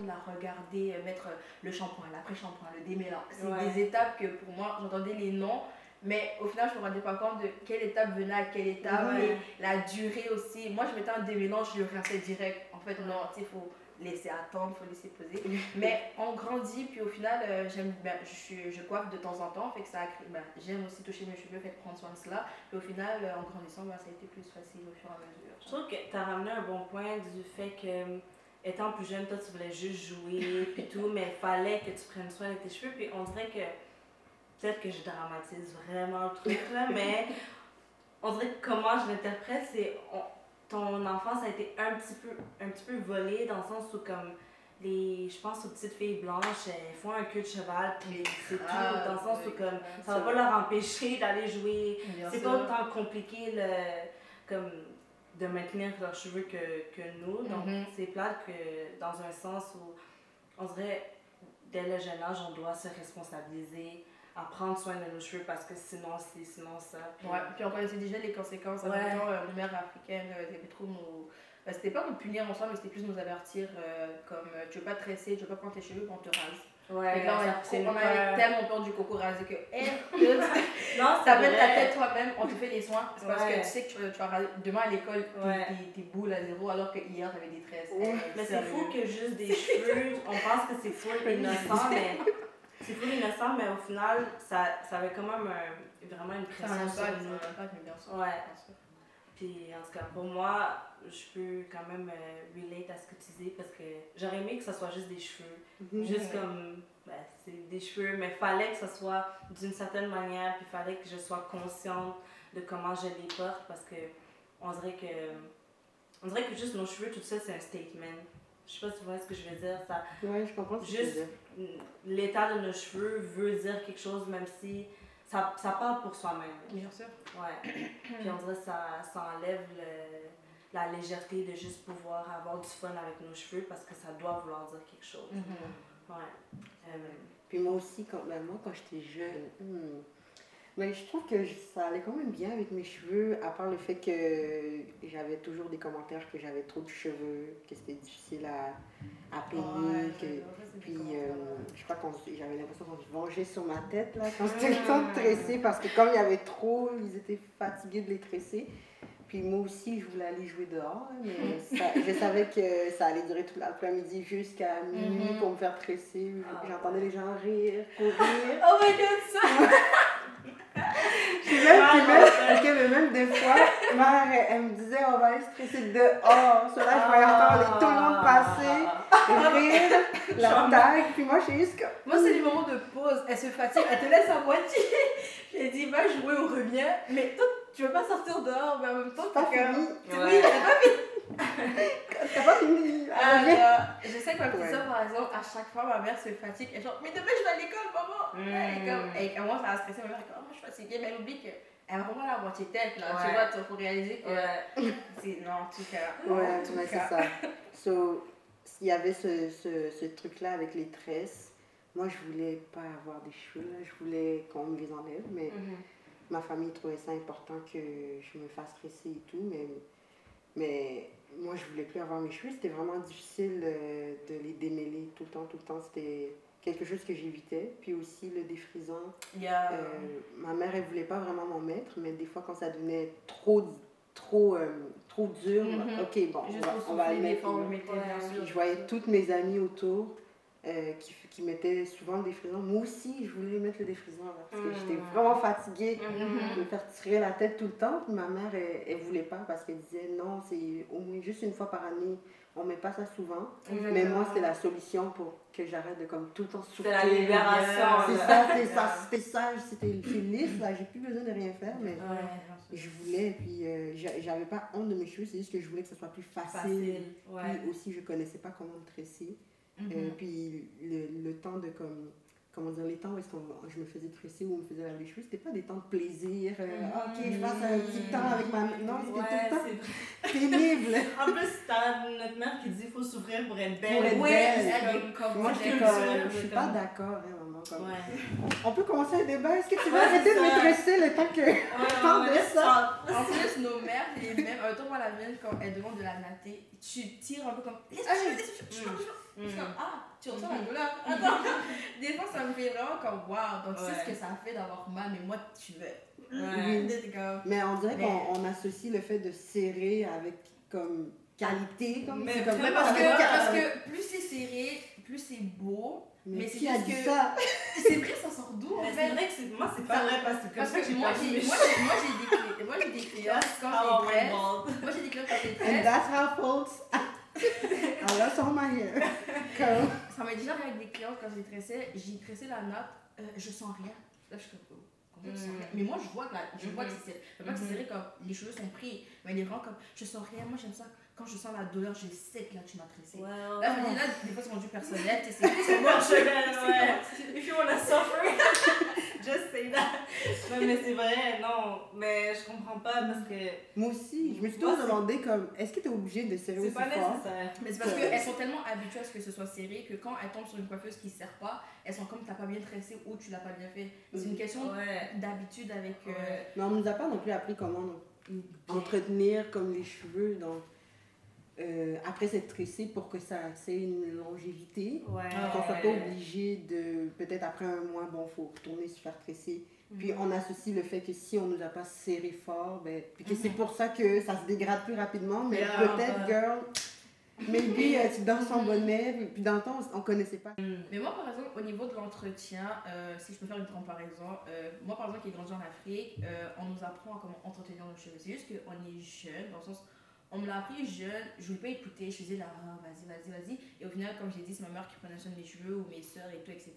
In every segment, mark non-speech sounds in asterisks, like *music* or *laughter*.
de la regarder, euh, mettre le shampoing, l'après-shampoing, le démêlant. C'est des étapes que pour moi, j'entendais les noms, mais au final, je ne me rendais pas compte de quelle étape venait à quelle étape et la durée aussi. Moi, je mettais un démêlant, je le rinçais direct. En fait, non, il faut laisser attendre, il faut laisser poser. *laughs* Mais on grandit, puis au final, euh, j'aime, ben, je, je coiffe de temps en temps, fait que ça ben, j'aime aussi toucher mes cheveux, fait prendre soin de cela. Puis au final, euh, en grandissant, ben, ça a été plus facile au fur et à mesure. Je trouve que tu as ramené un bon point du fait que, étant plus jeune, toi, tu voulais juste jouer, puis tout, mais il fallait que tu prennes soin de tes cheveux, puis on dirait que, peut-être que je dramatise vraiment le truc, là, mais on dirait que comment je l'interprète, c'est ton enfance a été un petit peu, un petit peu volée dans le sens où comme les, je pense aux petites filles blanches, elles font un queue de cheval, puis c'est tout, dans le sens où comme, ça va pas leur empêcher d'aller jouer. C'est pas autant compliqué le, comme, de maintenir leurs cheveux que, que nous. Donc, mm-hmm. c'est plate que dans un sens où on dirait, dès le jeune âge, on doit se responsabiliser à prendre soin de nos cheveux parce que sinon, c'est sinon ça. Puis... Ouais, puis on connaissait déjà les conséquences. Ouais. Admettons, euh, mère africaine, euh, c'était trop nos. Ben, c'était pas nous punir ensemble, mais c'était plus nous avertir euh, comme euh, tu veux pas te tresser, tu veux pas prendre tes cheveux, on te rase. Ouais, là, on, on avait tellement peur du coco rasé que, *laughs* hey, non, ça met ta tête toi-même, on te fait les soins. C'est parce que tu sais que tu, tu vas demain à l'école tes, tes, boules à zéro alors que hier t'avais des tresses. mais c'est fou que juste des *laughs* cheveux, on pense que c'est fou *laughs* innocent, mais c'est fou innocent, mais au final, ça, ça avait quand même vraiment une pression sur nous. bien sûr. Ouais. Puis en tout cas, pour moi, je peux quand même euh, relate à ce que tu dis parce que j'aurais aimé que ça soit juste des cheveux. Mhm. Juste comme, ben, c'est des cheveux, mais fallait que ça soit d'une certaine manière, puis fallait que je sois consciente de comment je les porte parce que on dirait que, on dirait que juste nos cheveux, tout ça, c'est un statement. Je sais pas si tu vois ce que je veux dire. Ça, ouais, je comprends Juste l'état de nos cheveux veut dire quelque chose, même si ça, ça parle pour soi-même. Bien sûr. Ouais. *coughs* Puis on dirait que ça, ça enlève le, la légèreté de juste pouvoir avoir du fun avec nos cheveux parce que ça doit vouloir dire quelque chose. Mm-hmm. Ouais. Euh, Puis moi aussi, quand, ben, moi, quand j'étais jeune, hmm, mais je trouve que ça allait quand même bien avec mes cheveux, à part le fait que j'avais toujours des commentaires que j'avais trop de cheveux, que c'était difficile à, à peigner. puis euh, je crois que j'avais l'impression qu'on se vengeait sur ma tête là, quand c'était le temps de tresser, parce que comme il y avait trop, ils étaient fatigués de les tresser. Puis moi aussi, je voulais aller jouer dehors, mais *laughs* je savais que ça allait durer toute l'après-midi jusqu'à minuit mm-hmm. pour me faire tresser. Ah. J'entendais les gens rire, courir. oh my god, ça! Puis même, même, mais même des fois, ma mère, elle, me disait, on va aller stresser dehors. Sur là, je voyais encore tout le monde passer, rire, *laughs* la tag. Puis moi, suis juste comme. Moi, c'est les moments de pause. Elle se fatigue, elle te laisse à moitié. *laughs* J'ai dit, va jouer, on revient. Mais tu veux pas sortir dehors, mais en même temps, t'as fini. Oui, t'as pas fini. *laughs* T'as pas fini. Alors, je sais que ma petite soeur, par exemple, à chaque fois, ma mère se fatigue. Elle genre, mais demain, je vais à l'école, maman. Et, comme, et elle commence à stresser. Ma mère, comme, oh, je suis fatiguée. Mais elle oublie qu'elle a vraiment la moitié tête, là. Tu vois, il faut réaliser que. *laughs* c'est, non, en tout cas. Ouais, c'est ça. So, il y avait ce, ce, ce truc-là avec les tresses. Moi, je voulais pas avoir des cheveux, là. je voulais qu'on me les enlève, mais mm-hmm. Ma famille trouvait ça important que je me fasse tresser et tout, mais, mais moi, je voulais plus avoir mes cheveux. C'était vraiment difficile euh, de les démêler tout le temps, tout le temps. C'était quelque chose que j'évitais. Puis aussi le défrisant. Euh, ma mère, elle voulait pas vraiment m'en mettre, mais des fois, quand ça devenait trop, trop, euh, trop dur, mm-hmm. ok, bon, on va, mettre. je voyais toutes mes amies autour euh, qui, qui mettaient souvent le défrisant. Moi aussi, je voulais mettre le défrisant parce que j'étais mm. vraiment fatiguée mm-hmm. de me faire tirer la tête tout le temps. ma mère, elle, ne voulait pas parce qu'elle disait non, c'est au moins juste une fois par année. On met pas ça souvent. Mais moi, c'est la solution pour que j'arrête de comme tout le temps souffrir. C'est la libération. *laughs* C'est ça, c'est ça, c'était ça, c'était lisse, là. J'ai plus besoin de rien faire, mais je voulais. Puis euh, j'avais pas honte de mes cheveux, c'est juste que je voulais que ce soit plus facile. Puis aussi, je connaissais pas comment me tresser. Euh, mhm. puis le, le, temps de comme comment dire, les temps où est-ce que je me faisais tresser ou on me faisait laver les cheveux, c'était pas des temps de plaisir. Euh, ah, ok, je passe un petit temps avec ma. Non, c'était Ouais, tout le temps pénible. *laughs* En plus, t'as notre mère qui dit qu'il faut s'ouvrir pour être belle. Pour être Oui, belle. comme Moi, comme- comme, je suis pas d'accord, hein. Comme- Ouais. *laughs* On peut commencer un débat. Est-ce que tu Ouais, arrêter de me ça. tresser le temps que. Ouais, *laughs* Parle de ça. En plus, nos mères, les mêmes, en même temps, moi, la mienne, quand elle demande de la natter, tu tires un peu comme. Ah je- je- je- je- Mm. comme, ah, tu ressens la douleur. Attends. *laughs* Des fois, ça me fait vraiment comme, waouh, donc tu sais ce que ça fait d'avoir mal, mais moi, tu veux. Mais on dirait qu'on on associe le fait de serrer avec comme qualité. Comme, Mais parce que, parce que plus c'est serré, plus c'est beau. Mais, mais c'est qui a dit que- ça? *laughs* C'est vrai, ça sort d'où en Mais fait c'est vrai que c'est- moi, c'est pas vrai parce que Parce que j'ai moi, j'ai moi, j'ai- moi, j'ai des moi, j'ai des clients quand How je I les went tresse. bald. Moi, j'ai des clients quand je les And that's how folks. I lost all my hair. Comme, Ça m'est déjà arrivé avec des clients quand les tressais, j'ai tressé la note, euh, je sens rien. Là, je suis comme, oh, Mm. rien? Mais moi, je vois que, la, je vois que Mhm. c'est serré. Pas que c'est Mhm. serré comme les cheveux sont pris, mais il est vraiment comme, je sens rien. Moi, j'aime ça. Quand je sens la douleur, je sais que là, tu m'as tressé. Ouais, Là, je me dis, là, des fois, c'est rendu personnel. tu sais, C'est c'est *laughs* ouais. If you wanna suffer, *laughs* just say that. *laughs* Ouais, mais c'est vrai, non. Mais je comprends pas parce que moi aussi, je me suis toujours c'est- demandé comme, est-ce que tu es obligé de serrer c'est aussi pas fort? nécessaire. Mais c'est parce Ouais. qu'elles sont tellement habituées à ce que ce soit serré que quand elles tombent sur une coiffeuse qui ne sert pas, elles sont comme t'as pas bien tressé ou tu l'as pas bien fait. C'est une question Ouais. d'habitude avec. euh, Ouais. Mais on nous a pas non plus appris comment entretenir comme les cheveux donc, euh, après s'être tressé pour que ça ait une longévité. Ouais. Qu'on soit pas obligé de, peut-être après un mois, bon, faut retourner se faire tresser. Puis Mhm. on associe le fait que si on nous a pas serré fort, ben, puis que c'est Mhm. pour ça que ça se dégrade plus rapidement, mais Yeah, peut-être, ouais. girl, maybe euh, tu danses en bonnet, puis- puis dans le temps, on, on connaissait pas. Mais moi, par exemple, au niveau de l'entretien, euh, si je peux faire une comparaison, euh, moi, par exemple, qui ai grandi en Afrique, on nous apprend à comment entretenir nos cheveux. C'est juste qu'on est jeune, dans le sens, on me l'a appris jeune, je voulais pas écouter, je faisais là, vas-y, vas-y, vas-y. Et au final, comme j'ai dit, c'est ma mère qui prenait soin de mes cheveux ou mes soeurs et tout, etc.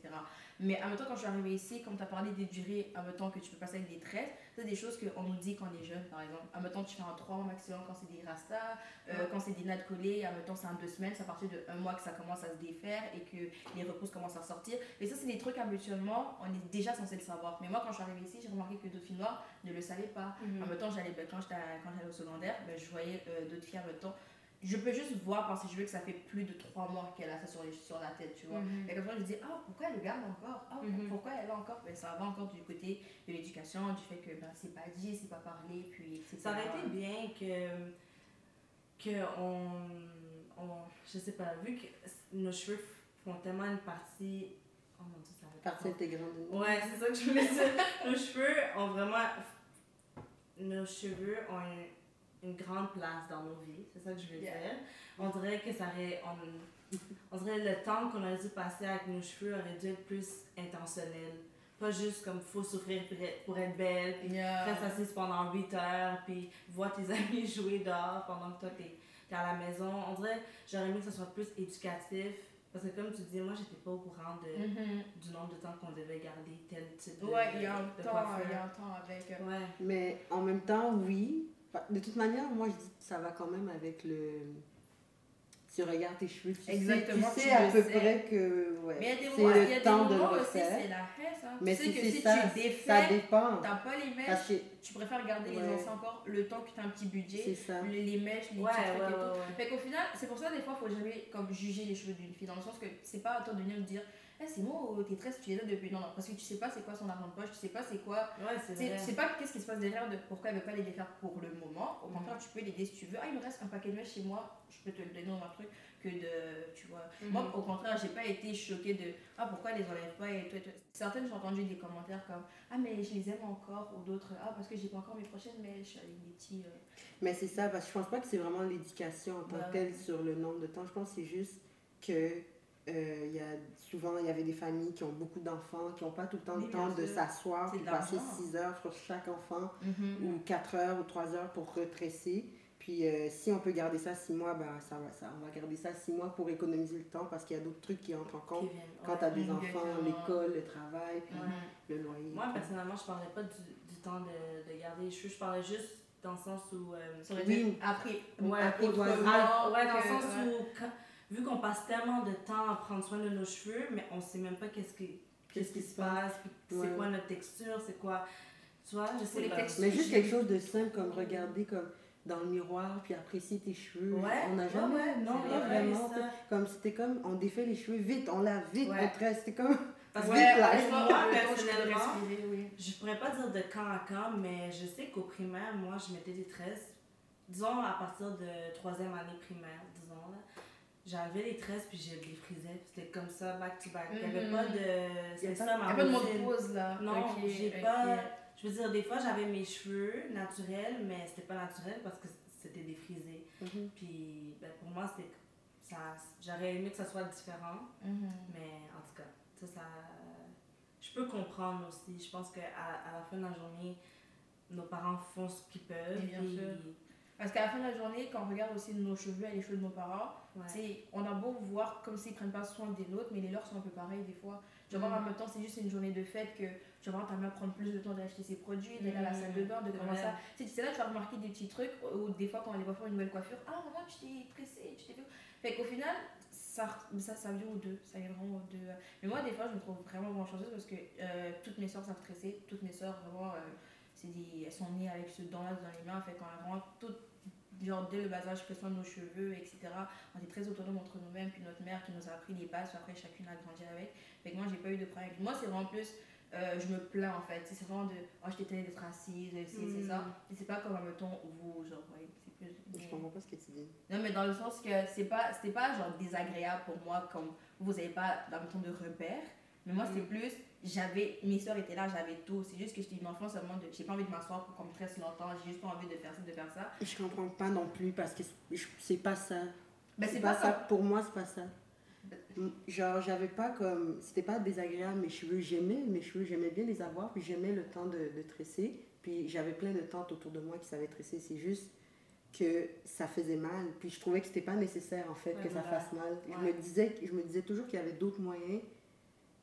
Mais en même temps, quand je suis arrivée ici, comme tu as parlé des durées, en même temps que tu peux passer avec des tresses, c'est des choses qu'on nous dit quand on est jeune, par exemple. En même temps, tu fais un 3 mois maximum quand c'est des rastas, euh, quand c'est des nattes collées, en même temps, c'est en deux semaines, c'est à partir de un mois que ça commence à se défaire et que les repousses commencent à sortir. Mais ça, c'est des trucs habituellement, on est déjà censé le savoir. Mais moi, quand je suis arrivée ici, j'ai remarqué que d'autres filles noires ne le savaient pas. Mhm. En même temps, j'allais, ben, quand quand j'allais au secondaire, ben, je voyais euh, d'autres filles en même temps. Je peux juste voir par ses cheveux que ça fait plus de trois mois qu'elle a ça sur, les, sur la tête, tu vois. Mhm. Et comme ça, je dis, ah, pourquoi elle le garde encore? Mhm. pourquoi elle a encore? Ben, Ça va encore du côté de l'éducation, du fait que ben, c'est pas dit, c'est pas parlé, puis etc. Ça aurait été bien que, que on, on, je sais pas, vu que nos cheveux font tellement une partie, oh mon dieu, ça va. Partie intégrante. Ouais, c'est ça que je voulais dire. nos cheveux ont vraiment, nos cheveux ont une, une grande place dans nos vies, c'est ça que je veux Yeah. dire. On dirait que ça aurait, on, on dirait le temps qu'on aurait dû passer avec nos cheveux aurait dû être plus intentionnel. Pas juste comme faut souffrir pour être, pour être belle, puis Yeah. reste assise pendant 8 heures, puis vois tes *laughs* amis jouer dehors pendant que toi t'es es à la maison. On dirait, j'aurais aimé que ce soit plus éducatif. Parce que comme tu dis, moi j'étais pas au courant de, Mhm. du nombre de temps qu'on devait garder tel type de Ouais, il y a un temps, il y a un temps avec. euh, Ouais. Mais en même temps, oui. De toute manière, moi, je dis que ça va quand même avec le. Tu regardes tes cheveux, tu Exactement, sais, tu tu sais à le peu sais. près que ouais, Mais il y a des c'est il y a des temps de le refaire. c'est la haine, hein. Mais tu sais que si ça, tu ça défais, dépend. t'as pas les mèches, que tu préfères garder les anciens encore le temps que tu as un petit budget. c'est ça. Les, les mèches, les Ouais, petits ouais, trucs et tout. Fait qu'au final, c'est pour ça, des fois, il faut jamais comme, juger les cheveux d'une fille, dans le sens que c'est pas à toi de venir me dire, eh, c'est moi, tes tresses, tu les as depuis. Non, non, parce que tu sais pas c'est quoi son argent de poche, tu sais pas c'est quoi. Ouais, c'est Tu sais- vrai. tu sais pas qu'est-ce qui se passe derrière de pourquoi elle veut pas les défaire pour le moment. Au contraire, tu peux l'aider si tu veux. Ah, il me reste un paquet de mèches chez moi, je peux te le donner dans un truc que de. Tu vois. Mhm. Moi, au contraire, j'ai pas été choquée de Ah, pourquoi elle les enlève pas et tout, et tout. Certaines, j'ai entendu des commentaires comme Ah, mais je les aime encore, ou d'autres Ah, parce que j'ai pas encore mes prochaines mèches avec des petits. euh, Mais c'est ça, parce que je pense pas que c'est vraiment l'éducation en tant Ouais. que telle sur le nombre de temps. Je pense que c'est juste que euh, il y a souvent il y avait des familles qui ont beaucoup d'enfants, qui n'ont pas tout le temps le temps de s'asseoir et de passer l'argent. 6 heures sur chaque enfant Mm. ou 4 heures ou 3 heures pour retresser. Puis euh, si on peut garder ça 6 mois, ben, ça va, ça, on va garder ça 6 mois pour économiser le temps parce qu'il y a d'autres trucs qui entrent en compte quand ouais. tu as des Mhm, enfants, exactement. l'école, le travail, puis le loyer. Moi, personnellement, je parlais pas du, du temps de, de garder les cheveux. Je parlais juste dans le sens où. euh, Ça aurait Oui. été appris. Ouais, appris ouais. autrement Ah, ouais, dans le sens où, quand- vu qu'on passe tellement de temps à prendre soin de nos cheveux, mais on sait même pas qu'est-ce qui, qu'est-ce qui se passe, c'est quoi notre texture, c'est quoi. Tu vois, je sais pas. Mais juste quelque chose de simple comme regarder comme dans le miroir puis apprécier tes cheveux. Ouais, on n'a jamais, non, pas vraiment. Comme c'était comme on défait les cheveux vite, on lave vite, on tresse, c'était comme. *laughs* Parce que là, moi, personnellement, je pourrais pas dire de quand à quand, mais je sais qu'au primaire, moi, je mettais des tresses. Disons à partir de troisième année primaire, disons là j'avais les tresses puis je les frisais. C'était comme ça, back to back. Il n'y avait pas de. C'était ça ma Il n'y avait pas de pause là. Non, j'ai pas. Je veux dire, des fois j'avais mes cheveux naturels, mais c'était pas naturel parce que c'était défrisé. Mm Puis ben, pour moi, c'était. Ça, j'aurais aimé que ça soit différent, mhm. mais en tout cas, ça, ça, je peux comprendre aussi. Je pense qu'à à la fin de la journée, nos parents font ce qu'ils peuvent. Parce qu'à la fin de la journée, quand on regarde aussi nos cheveux et les cheveux de nos parents, on a beau voir comme s'ils prennent pas soin des nôtres, mais les leurs sont un peu pareils des fois. Tu vois, mm. en même temps, c'est juste une journée de fête que tu vas voir ta mère prendre plus de temps d'acheter ses produits, d'aller à la salle de bain, de comment ça. Tu sais, là, tu vas remarquer des petits trucs, ou des fois, quand on les voit faire une nouvelle coiffure, ah, maman, tu t'es pressée, tu t'es fait. Fait qu'au final, ça, ça, ça vient aux deux. Ça vient vraiment aux deux. Mais moi, des fois, je me trouve vraiment, vraiment chanceuse parce que euh, toutes mes soeurs savent tresser. Toutes mes soeurs, vraiment, euh, des, elles sont nées avec ce dent-là dans les mains. Fait qu'on a vraiment toutes genre dès le bas âge, soin de nos cheveux, etc. On est très autonome entre nous-mêmes, puis notre mère qui nous a appris les bases, après chacune a grandi avec. Fait que moi, j'ai pas eu de problème. Moi, c'est vraiment plus, euh, je me plains en fait. C'est vraiment de, oh, je t'étais d'être assise, c'est ça. Mm. Et c'est pas comme, mettons, vous, genre, ouais, c'est plus. Je comprends pas ce que tu dis. Non, mais dans le sens que c'est pas, c'était pas genre désagréable pour moi, comme vous avez pas, dans le temps de repères. Mais moi, c'est mm. plus, j'avais, mes soeurs étaient là, j'avais tout. C'est juste que j'étais une enfant seulement de, j'ai pas envie de m'asseoir pour qu'on me tresse longtemps, j'ai juste pas envie de faire ça, de faire ça. Je comprends pas non plus parce que c'est pas ça. Ben, c'est pas, ça. Pour moi, c'est pas ça. Genre, j'avais pas comme. C'était pas désagréable, mes cheveux, j'aimais mes cheveux, j'aimais bien les avoir, puis j'aimais le temps de, de tresser. Puis j'avais plein de tantes autour de moi qui savaient tresser. C'est juste que ça faisait mal. Puis je trouvais que c'était pas nécessaire, en fait, que ça fasse mal. Je, me disais, je me disais toujours qu'il y avait d'autres moyens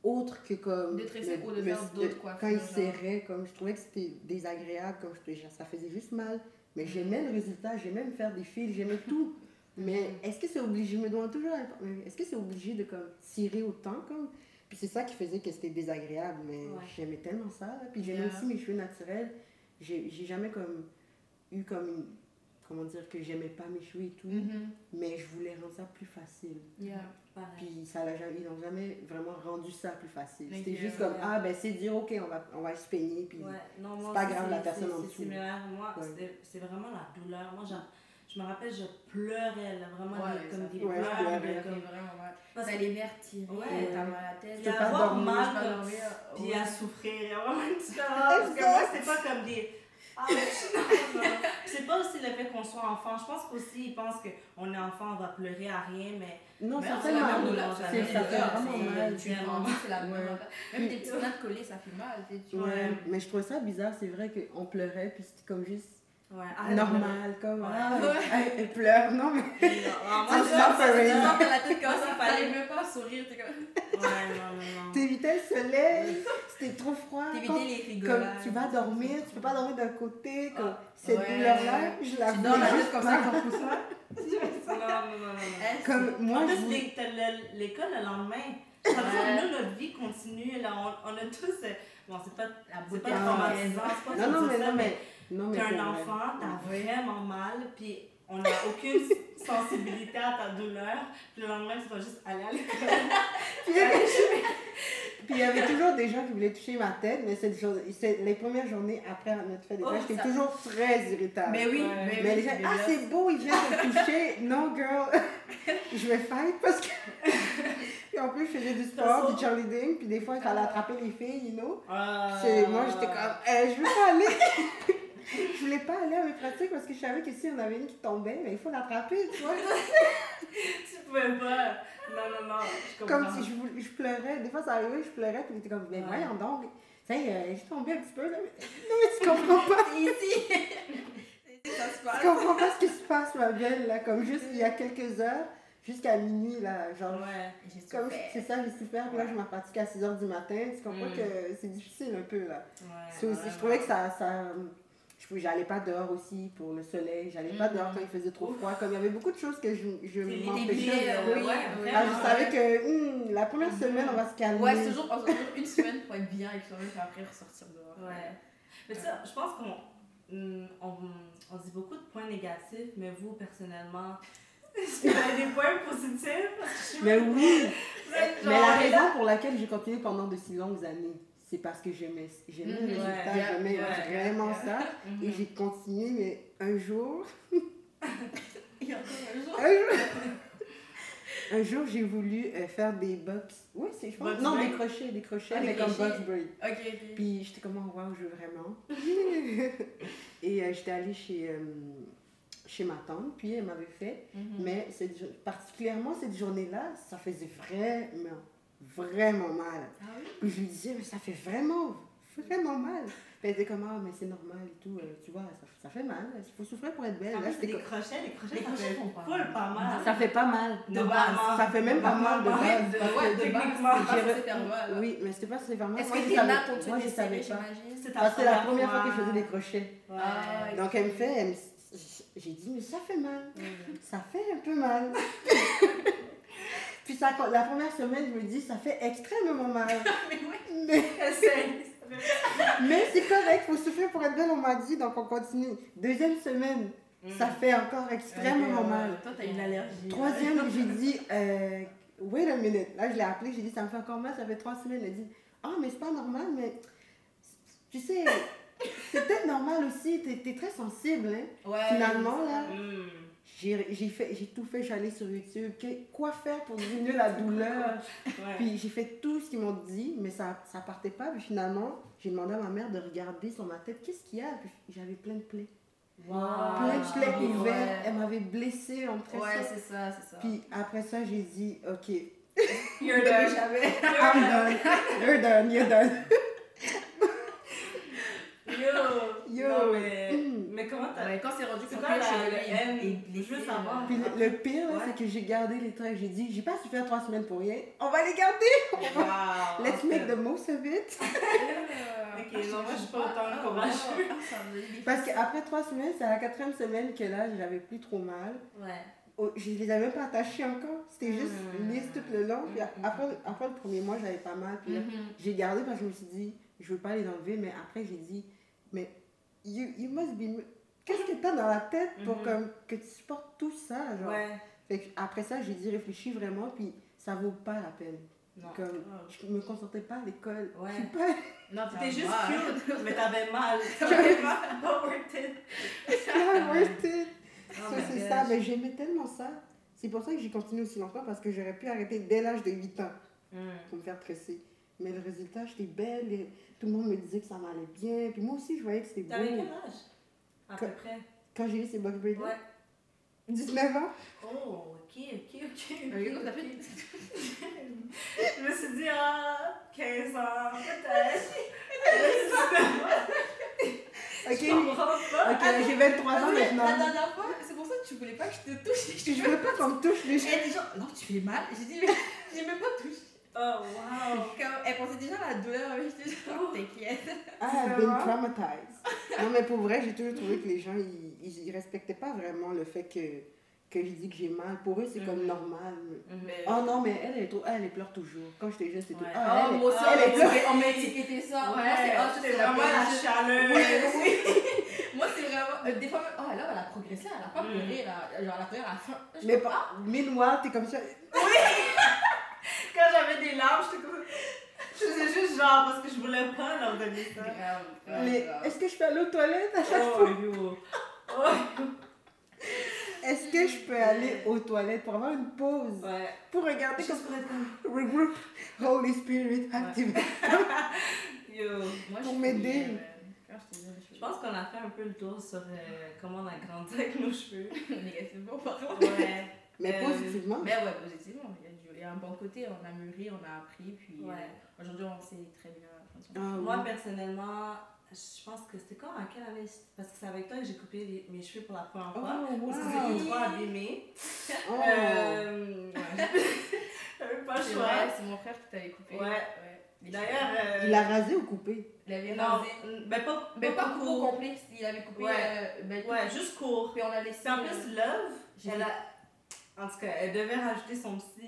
autre que comme. De tresser ou de faire d'autres quoi. Quand il serrait, comme je trouvais que c'était désagréable, comme je ça faisait juste mal. Mais j'aimais le résultat, j'aimais me faire des fils, j'aimais tout. *laughs* Mais est-ce que c'est obligé, je me demande toujours, est-ce que c'est obligé de comme tirer autant comme? Puis c'est ça qui faisait que c'était désagréable, mais j'aimais tellement ça. Puis j'aimais aussi mes cheveux naturels. J'ai jamais comme eu comme une comment dire, que j'aimais pas mes cheveux et tout, mm-hmm. mais je voulais rendre ça plus facile. Yeah, Puis ça l'a jamais, ils n'ont jamais vraiment rendu ça plus facile. C'était juste comme, ah ben c'est dire, ok, on va, on va se peigner, puis c'est pas grave la personne en dessous. Moi, c'est vraiment la douleur. Moi, je me rappelle, je pleurais, là, vraiment, comme des ouais, pleurs. Comme... Vraiment, ouais. Parce que les nerfs tirés, ouais. t'as mal à la tête. Puis avoir mal, puis à souffrir, vraiment *laughs* une *laughs* Parce que moi, c'était pas comme des ah, c'est pas aussi le fait qu'on soit enfant. Je pense qu'aussi, ils pensent qu'on est enfant, on va pleurer à rien, mais. Non, ça fait mal. C'est ça fait vraiment mal. Tu c'est la même. Même des petites notes collées, ça fait mal. Ouais, mais je trouve ça bizarre. C'est vrai qu'on pleurait, puis c'était comme juste. Ouais, normal, comme ah, *laughs* elle, pleure, non mais. Non, moi, *laughs* je pense que la tête comme ça, *laughs* fallait même pas sourire, t'es comme. Ouais, non, non, non. T'évitais le soleil, c'était trop froid. T'évitais les rigolades. Comme tu vas dormir, tu peux pas dormir d'un côté, comme ah, cette douleur-là, je la vois. Tu dors juste comme ça, comme ça. Non, non, non, non. Comme moi, en plus, l'école le lendemain. Nous, notre vie continue, là, on, on a tous. Euh, bon, c'est pas, la beauté pas traumatisant, c'est pas non, non, mais, non, mais t'as un enfant, t'as vraiment mal, puis on n'a aucune *laughs* sensibilité à ta douleur, puis le lendemain, tu vas juste aller à l'école. *laughs* *laughs* puis il y avait toujours des gens qui voulaient toucher ma tête, mais c'est les premières journées après notre fête d'école, oh, j'étais toujours très irritable. Mais oui, mais, les gens, ah c'est beau, il vient de toucher. non, girl, je vais fight parce que. puis en plus, je faisais du sport, du cheerleading, puis des fois, il fallait attraper les filles, you know. Ah. Moi, j'étais comme, eh, je veux pas aller je voulais pas aller à mes pratiques parce que je savais que si on avait une qui tombait, mais il faut l'attraper, tu vois. *laughs* tu pouvais pas. Non, non, non. Je comme si je, je, pleurais. Des fois, ça arrivait, je pleurais, puis il était comme, mais ouais. voyons donc. Ça y est, je tombais un petit peu, là. *laughs* Non, mais tu comprends pas. *laughs* Ici. ça se passe. Tu comprends pas ce qui se passe, ma belle, là. Comme juste il y a quelques heures jusqu'à minuit, là, genre, ouais, comme c'est ça, j'ai super, puis là, je m'en pratique à 6 h du matin, tu comprends mm. que c'est difficile un peu, là. Ouais, aussi, je trouvais que ça, ça, j'allais pas dehors aussi pour le soleil, j'allais pas dehors quand il faisait trop froid. Comme il y avait beaucoup de choses que je, je m'empêchais. Euh, oui, ouais, ah, je savais que hum, la première mm-hmm. semaine, on va se calmer. Ouais, toujours, une semaine pour être bien et puis après ressortir dehors. Ouais. Mais ça, je pense qu'on hum, on, on, dit beaucoup de points négatifs, mais vous, personnellement, *laughs* vous avez des points positifs? Mais oui! mais la raison pour laquelle j'ai continué pendant de si longues années, c'est parce que j'aimais, j'aimais mm -hmm. résultat, j'aimais vraiment ça. Et j'ai continué, mais un jour. *laughs* Il y a encore un jour. un jour, un jour j'ai voulu euh, faire des box. Oui, c'est, je pense. non, des crochets, des crochets, ah, mais comme box braid. Ok, ok. Puis j'étais comme, oh, wow, je veux vraiment. *laughs* Et euh, j'étais allée chez. Euh, chez ma tante, puis elle m'avait fait. Mm-hmm. Mais cette, particulièrement cette journée-là, ça faisait vraiment vraiment mal. Ah oui? Puis je lui disais, mais ça fait vraiment, vraiment mal. Puis elle était comme, ah, mais c'est normal et tout, euh, tu vois, ça, ça, fait mal, il faut souffrir pour être belle. Ah, c'est des crochets, les crochets, ça fait full pas mal. Ça fait pas mal. De, base. Ça fait même pas mal de base. Ouais, de base, Oui, mais c'était pas super mal. Est-ce que t'es là pour Moi, je savais pas. C'était la première fois que je faisais des crochets. Donc elle me fait, j'ai dit, mais ça fait mal. Ça fait un peu mal. *laughs* Puis ça, la première semaine, je me dis, ça fait extrêmement *laughs* *laughs* mal. mais oui, mais, mais c'est correct, il faut souffrir pour être belle, on m'a dit, donc on continue. Deuxième semaine, ça mm. fait encore extrêmement mal. Toi, t'as une allergie. Troisième, *laughs* j'ai dit, euh, wait a minute. Là, je l'ai appelé, j'ai dit, ça me fait encore mal, ça fait trois semaines. Elle a dit, ah, oh, mais c'est pas normal, mais tu sais, c'est peut-être normal aussi, t'es es très sensible, hein, ouais, finalement, là. J'ai fait, j'ai tout fait, j'allais sur YouTube, quoi faire pour diminuer la douleur? *laughs* Puis j'ai fait tout ce qu'ils m'ont dit, mais ça ça partait pas. Puis finalement, j'ai demandé à ma mère de regarder sur ma tête, qu'est-ce qu'il y a Puis j'avais plein de plaies. Wow. Plein de plaies ouvertes. Elle m'avait blessée en Ouais, c'est ça, c'est ça. Puis après ça, j'ai dit, ok. *laughs* You're done. *laughs* I'm done. You're done, you're done. Yo! Yo! mais... Mais comment t'as. Ouais, quand c'est rendu c'est quoi la et, Je veux savoir. Puis le, pire, c'est que j'ai gardé les traits. J'ai dit, j'ai pas su faire trois semaines pour rien. On va les garder! *laughs* Wow, *laughs* Let's make the most of it. *laughs* ok, non, moi je suis pas autant courageux. Parce qu'après trois semaines, c'est à la quatrième semaine que là, j'avais plus trop mal. Ouais. Oh, je les avais même pas attachés encore. C'était juste mmh. lisse tout le long. Puis mmh. après, après le premier mois, j'avais pas mal. Puis mmh. j'ai gardé parce que je me suis dit, je veux pas les enlever. Mais après, j'ai dit, mais you, you must be. Qu'est-ce que t'as dans la tête pour comme, que tu supportes tout ça? Genre? Ouais. après ça, j'ai dit réfléchis vraiment, puis ça vaut pas la peine. Non. Comme, oh. je me concentrais pas à l'école. Ouais. Pas... Non, t'étais juste cute, mais t'avais mal. *laughs* T'avais mal. Pas worth it. *laughs* Pas worth it. Oh c'est ça, mais j'aimais tellement ça. C'est pour ça que j'ai continué aussi longtemps, parce que j'aurais pu arrêter dès l'âge de 8 ans mm. pour me faire tresser. Mais le résultat, j'étais belle, et tout le monde me disait que ça m'allait bien. Puis moi aussi, je voyais que c'était beau. T'avais quel âge À peu près? Quand j'ai eu ces box braids Ouais. 19 ans. Oh, ok, ok, ok. *laughs* je me suis dit, ah, 15 ans, peut-être. *laughs* ok, ok, j'ai 23 ans maintenant. La dernière fois, c'est pour ça que tu voulais pas que je te touche. Je veux pas qu'on me touche les cheveux. Elle dit genre, non, tu fais mal. J'ai dit, mais *laughs* j'ai même pas touché. Oh, wow! *laughs* Comme, elle pensait déjà à la douleur, mais j'étais genre, oh. t'inquiète. Ah, I've been traumatized. non, mais pour vrai, j'ai toujours trouvé que les gens, ils, ils, respectaient pas vraiment le fait que, que je dis que j'ai mal. Pour eux, c'est comme mm-hmm. normal. Oh non, mais elle, elle, est trop, elle, elle pleure toujours. Quand j'étais jeune, c'était ouais. Ah, oh, moi aussi, elle, elle, elle, on m'a étiqueté ça. Ouais, moi, c'est oh, c'est vraiment la chaleur. Oui, oui. *laughs* moi, c'est vraiment. Euh, des fois, oh, là, elle a progressé, elle a pas mm. pleuré, là. Genre, elle a pleuré à la fin. Mais pas. Meanwhile, t'es comme ça. Oui! *laughs* Des larmes, j'étais comme. Je faisais juste genre parce que je voulais pas leur donner ça. Mais est-ce que je peux aller aux toilettes à chaque oh, fois? Yo. Oh. *laughs* Est-ce que je peux aller aux toilettes pour avoir une pause? Ouais. Pour regarder Juste pour être comme. *laughs* Regroup, Holy Spirit, activate. *laughs* Yo. Moi, pour m'aider. Je pense qu'on a fait un peu le tour sur euh, comment on a grandi avec nos cheveux. Négativement, par contre. Ouais. Mais Euh, positivement. Mais ouais, positivement. Il y, a un bon côté, on a mûri, on a appris, puis Ouais. euh, aujourd'hui on sait très bien. Ah, Moi, oui. personnellement, je pense que c'était quand, à quelle année? Parce que c'est avec toi que j'ai coupé les- mes cheveux pour la première Oh, fois. Parce que wow. c'était trop abîmé. Oh. Euh, *laughs* J'avais pas choix. c'est mon frère qui t'avait coupé. Ouais. D'ailleurs. euh, Il l'a rasé ou coupé? Il avait Non, rasé. mais pas, Mais pas court. court complet, il avait coupé. Ouais. euh, ben. Ouais, juste court. Puis on a laissé. Puis en plus, Love, elle a. En tout cas, elle devait rajouter son petit,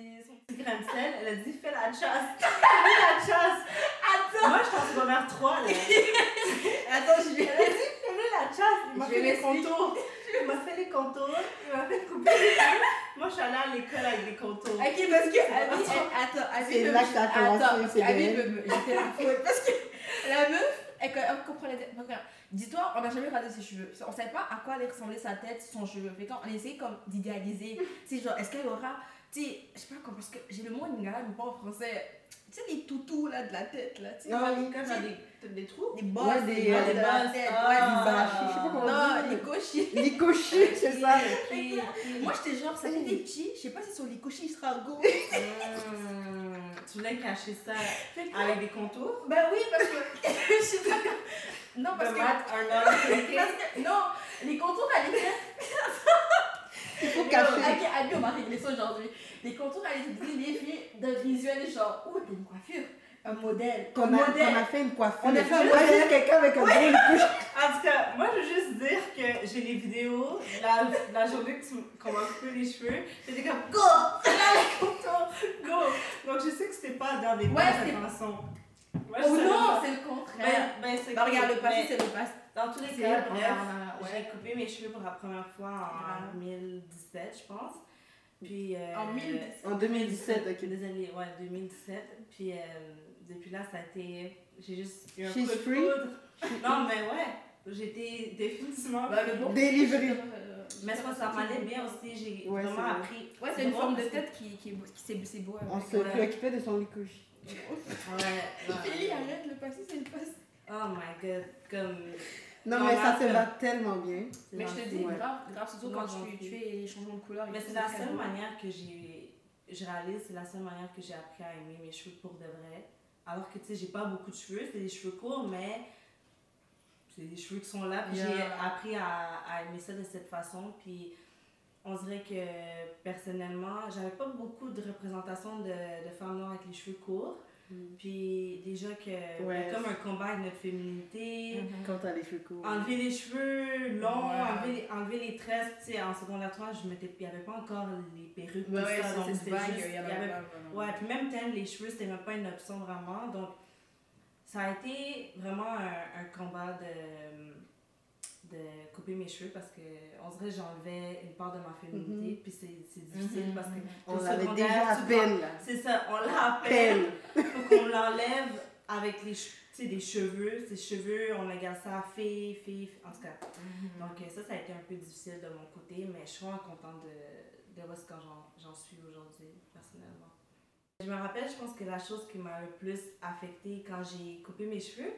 petit grain de sel. Elle a dit fais la chasse. *laughs* Fais la chasse. Attends. Moi, je en secondaire 3, là. *laughs* Attends, je vais. Elle a dit fais la chasse. Il m'a fait les contours. Il m'a fait les contours. Il m'a fait couper les cheveux. Moi, je suis allée à l'école avec des contours. Ok, parce que Abby, elle- attends, Abby C'est là que t'as commencé, attends, c'est Abby jeter la faute parce que la meuf, elle, elle comprenait. Dis-toi, on n'a jamais rasé ses cheveux. On savait pas à quoi allait ressembler sa tête, son cheveu. Mais quand on essayait comme d'idéaliser, *laughs* sais, genre, est-ce qu'elle aura, tu sais, je sais pas comment, parce que j'ai le mot lingala, mais pas en français. Tu sais, les toutous là de la tête là, tu sais. Quand sais, des, des trous. des bosses, Ouais, des des- bosses des de la bosses, tête, ah. ouais, Des des bâches, je sais pas comment Non, les cochis. Les cochers, *laughs* c'est ça. Moi j'étais genre, ça fait des petits, je sais pas si sur les cochis go. *laughs* Mmh, tu voulais cacher ça avec des contours? Ben oui, parce que. *laughs* je sais pas. Non, parce que- non, les contours à l'écran. Il faut cacher. Abby, on va régler ça aujourd'hui? Les contours l'écran, les filles d'un visuel genre, oh, t'as une coiffure, un modèle. Qu'on un a, a fait une coiffure. On a fait un Moi, modèle. juste quelqu'un avec un gros couche. En tout cas, moi je veux juste dire que j'ai les vidéos, la, la journée que tu- qu'on m'a coupé les cheveux, j'étais comme Go! Là, les contours! Go! Donc je sais que c'était pas dans des Ouais, bonnes intentions. Oh non, c'est le contraire. Ben, ben, Bah, regarde, le passé, mais c'est le passé. Dans tous les cas, bref, j'ai coupé mes cheveux pour la première fois en Ouais. 2017, je pense. Puis, euh, En 2017. En 2017, ok. Désolée, ouais, 2017. Puis euh, depuis là, ça a été. J'ai juste eu un She's coup de free? foudre. Non, mais ouais, j'étais définitivement. Bah, bon. Délivré. Euh, Mais ça, ça m'allait bien aussi. J'ai Ouais, vraiment appris. Ouais, c'est une forme de tête qui, qui, qui c'est beau. On se Ouais. préoccupait de son licouche. Ouais. *laughs* arrête, le passé, c'est le passé. Oh my god. Comme. Non, mais ça te après- va tellement bien. Mais je te dis, grave, grave, surtout quand tu, tu fais les changements de couleur. Mais c'est la seule manière que j'ai. Je réalise, c'est la seule manière que j'ai appris à aimer mes cheveux pour de vrai. Alors que tu sais, j'ai pas beaucoup de cheveux, c'est des cheveux courts, mais c'est des cheveux qui sont là. Puis j'ai appris à, à aimer ça de cette façon. Puis on dirait que personnellement, j'avais pas beaucoup de représentation de, de femmes noires avec les cheveux courts. Puis déjà que Ouais. comme un combat avec notre féminité. Mhm. Quand t'as les cheveux courts. Enlever les cheveux longs, Ouais. enlever, les, enlever les tresses. Tu sais, en secondaire 3, je mettais, il n'y avait pas encore les perruques, Ouais, tout ça. donc c'était juste- il y y avait. Ouais, puis même teindre les cheveux, c'était même pas une option vraiment. Donc, ça a été vraiment un, un combat de, de couper mes cheveux parce que on dirait que j'enlevais une part de ma féminité. Puis c'est difficile Mhm, parce que mhm. On l'avait déjà à peine, c'est ça, on l'a à peine. Faut qu'on l'enlève avec les des cheveux. Ces cheveux, on regarde ça fille, fille, en tout cas. Mhm. Donc euh, ça, ça a été un peu difficile de mon côté, mais je suis vraiment contente de, de où est-ce que j'en suis aujourd'hui, personnellement. Je me rappelle, je pense que la chose qui m'a le plus affectée quand j'ai coupé mes cheveux,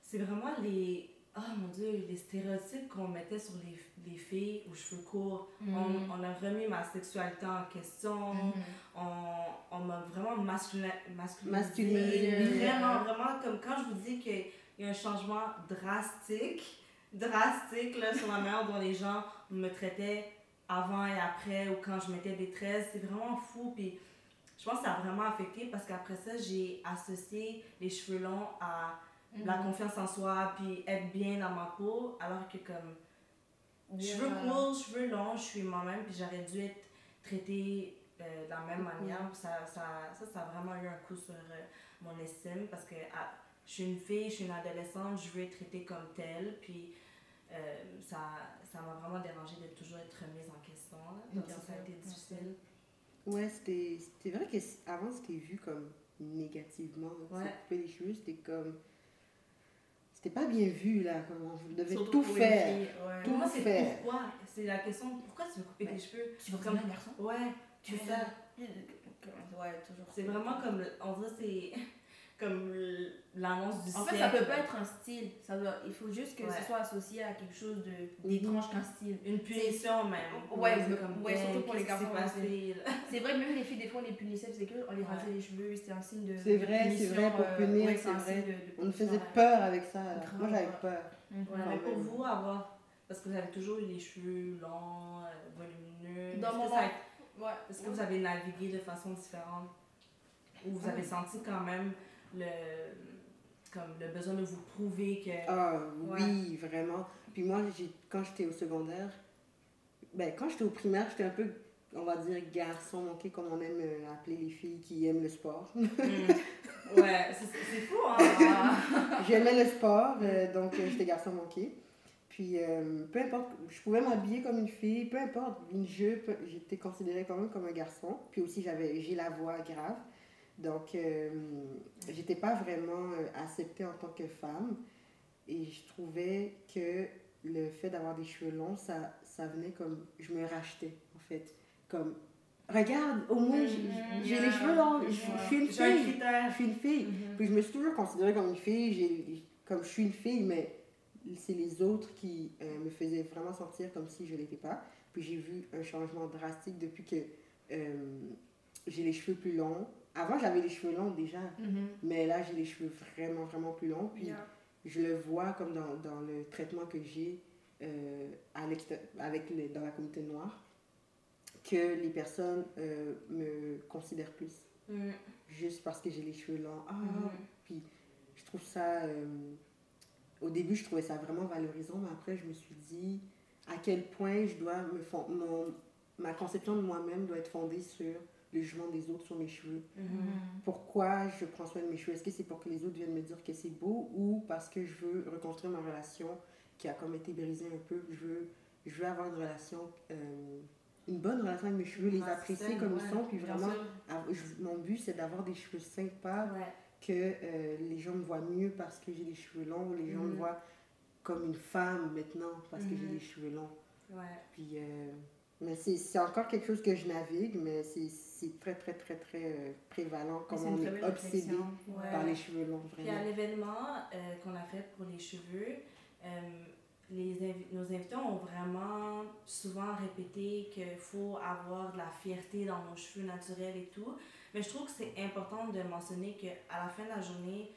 c'est vraiment les... Oh mon dieu, les stéréotypes qu'on mettait sur les, les filles aux cheveux courts. Mhm. On, on a remis ma sexualité en question. Mhm. On, on m'a vraiment masculin. Masculinisé. Vraiment, vraiment, comme quand je vous dis qu'il y a un changement drastique, drastique là, sur la manière dont les gens me traitaient avant et après ou quand je mettais des tresses, c'est vraiment fou. Puis je pense que ça a vraiment affecté parce qu'après ça, j'ai associé les cheveux longs à la Mhm. confiance en soi puis être bien dans ma peau alors que comme Yeah. cheveux courts, cheveux longs, je suis moi-même, puis j'aurais dû être traitée euh, de la même manière. Puis Ça, ça, ça, ça a vraiment eu un coup sur euh, mon estime parce que ah, je suis une fille, je suis une adolescente, je veux être traitée comme telle. Puis euh, ça ça m'a vraiment dérangé de toujours être remise en question. là. Donc ça, ça a été difficile. Ouais, c'était c'était vrai qu'avant, c'était vu comme négativement. tu sais, Ouais. Couper les cheveux, c'était comme. C'était pas bien vu, là. Comme on devait Surtout tout faire. fille, ouais. Pour moi, c'est faire. pourquoi? C'est la question pourquoi tu veux couper Ouais. tes cheveux? Tu veux comme un garçon? Ouais, Tu veux ça. Ouais, toujours. C'est vraiment comme, le- on dirait c'est comme l'annonce du En fait, ça peut pas être un style. Ça doit... Il faut juste que Ouais. ce soit associé à quelque chose de- d'étrange qu'un style. Une punition même. Ouais, c'est mais- comme, ouais, surtout pour les garçons, là? *laughs* C'est vrai que même les filles, des fois, on les punissait, c'est que on les Ouais. rasait les cheveux, c'était un signe de. C'est vrai, c'est punition, vrai, pour euh, punir, ouais, c'est un vrai. signe de- de On nous faisait ouais. peur avec ça. Grave, Moi, j'avais ouais. peur. Mhm. Ouais, mais pour vous, avoir. Parce que vous avez toujours eu les cheveux longs, euh, volumineux. Dans Est-ce mon que, ça a- Ouais. est-ce que vous avez navigué de façon différente? Ou vous avez senti quand même le, comme le besoin de vous prouver que. Ah oui, vraiment. Puis moi, quand j'étais au secondaire, ben, quand j'étais au primaire, j'étais un peu, on va dire, garçon manqué, comme on aime euh, appeler les filles qui aiment le sport. Hmm. *laughs* Ouais, c'est fou, hein? *laughs* J'aimais le sport, euh, donc euh, j'étais garçon manqué. Puis, peu importe, je pouvais m'habiller comme une fille, peu importe, une jupe, j'étais considérée quand même comme un garçon. Puis aussi, j'avais, j'ai la voix grave. Donc, j'étais pas vraiment acceptée en tant que femme. Et je trouvais que le fait d'avoir des cheveux longs, ça, ça venait comme. Je me rachetais, en fait. Comme. Regarde, au moins, j'ai les cheveux longs. Je, suis une fille. Je suis une fille. Puis je me suis toujours considérée comme une fille. Comme je suis une fille, mais c'est les autres qui euh, me faisaient vraiment sentir comme si je ne l'étais pas. Puis j'ai vu un changement drastique depuis que euh, j'ai les cheveux plus longs. Avant, j'avais les cheveux longs déjà, mm-hmm. mais là, j'ai les cheveux vraiment, vraiment plus longs. Puis je le vois comme dans, dans le traitement que j'ai euh, avec les, dans la communauté noire, que les personnes euh, me considèrent plus. Mm. Juste parce que j'ai les cheveux longs. Ah, mm. Puis je trouve ça... Euh, au début, je trouvais ça vraiment valorisant, mais après, je me suis dit à quel point je dois me mon, ma conception de moi-même doit être fondée sur le jugement des autres sur mes cheveux. Mm-hmm. Pourquoi je prends soin de mes cheveux? Est-ce que c'est pour que les autres viennent me dire que c'est beau ou parce que je veux reconstruire ma relation qui a comme été brisée un peu? Je veux, je veux avoir une relation, euh, une bonne relation avec mes cheveux, les apprécier comme ils sont, puis vraiment, mon but c'est d'avoir des cheveux sympas, que euh, les gens me voient mieux parce que j'ai des cheveux longs, les gens me mm-hmm. voient comme une femme maintenant parce que j'ai mm-hmm. des cheveux longs. Puis, euh, mais c'est encore quelque chose que je navigue, mais c'est c'est très, très, très, très euh, prévalent, comme on est obsédé par les cheveux longs. Vraiment. Puis à l'événement euh, qu'on a fait pour les cheveux, euh, les nos invités ont vraiment souvent répété qu'il faut avoir de la fierté dans nos cheveux naturels et tout. Mais je trouve que c'est important de mentionner qu'à la fin de la journée,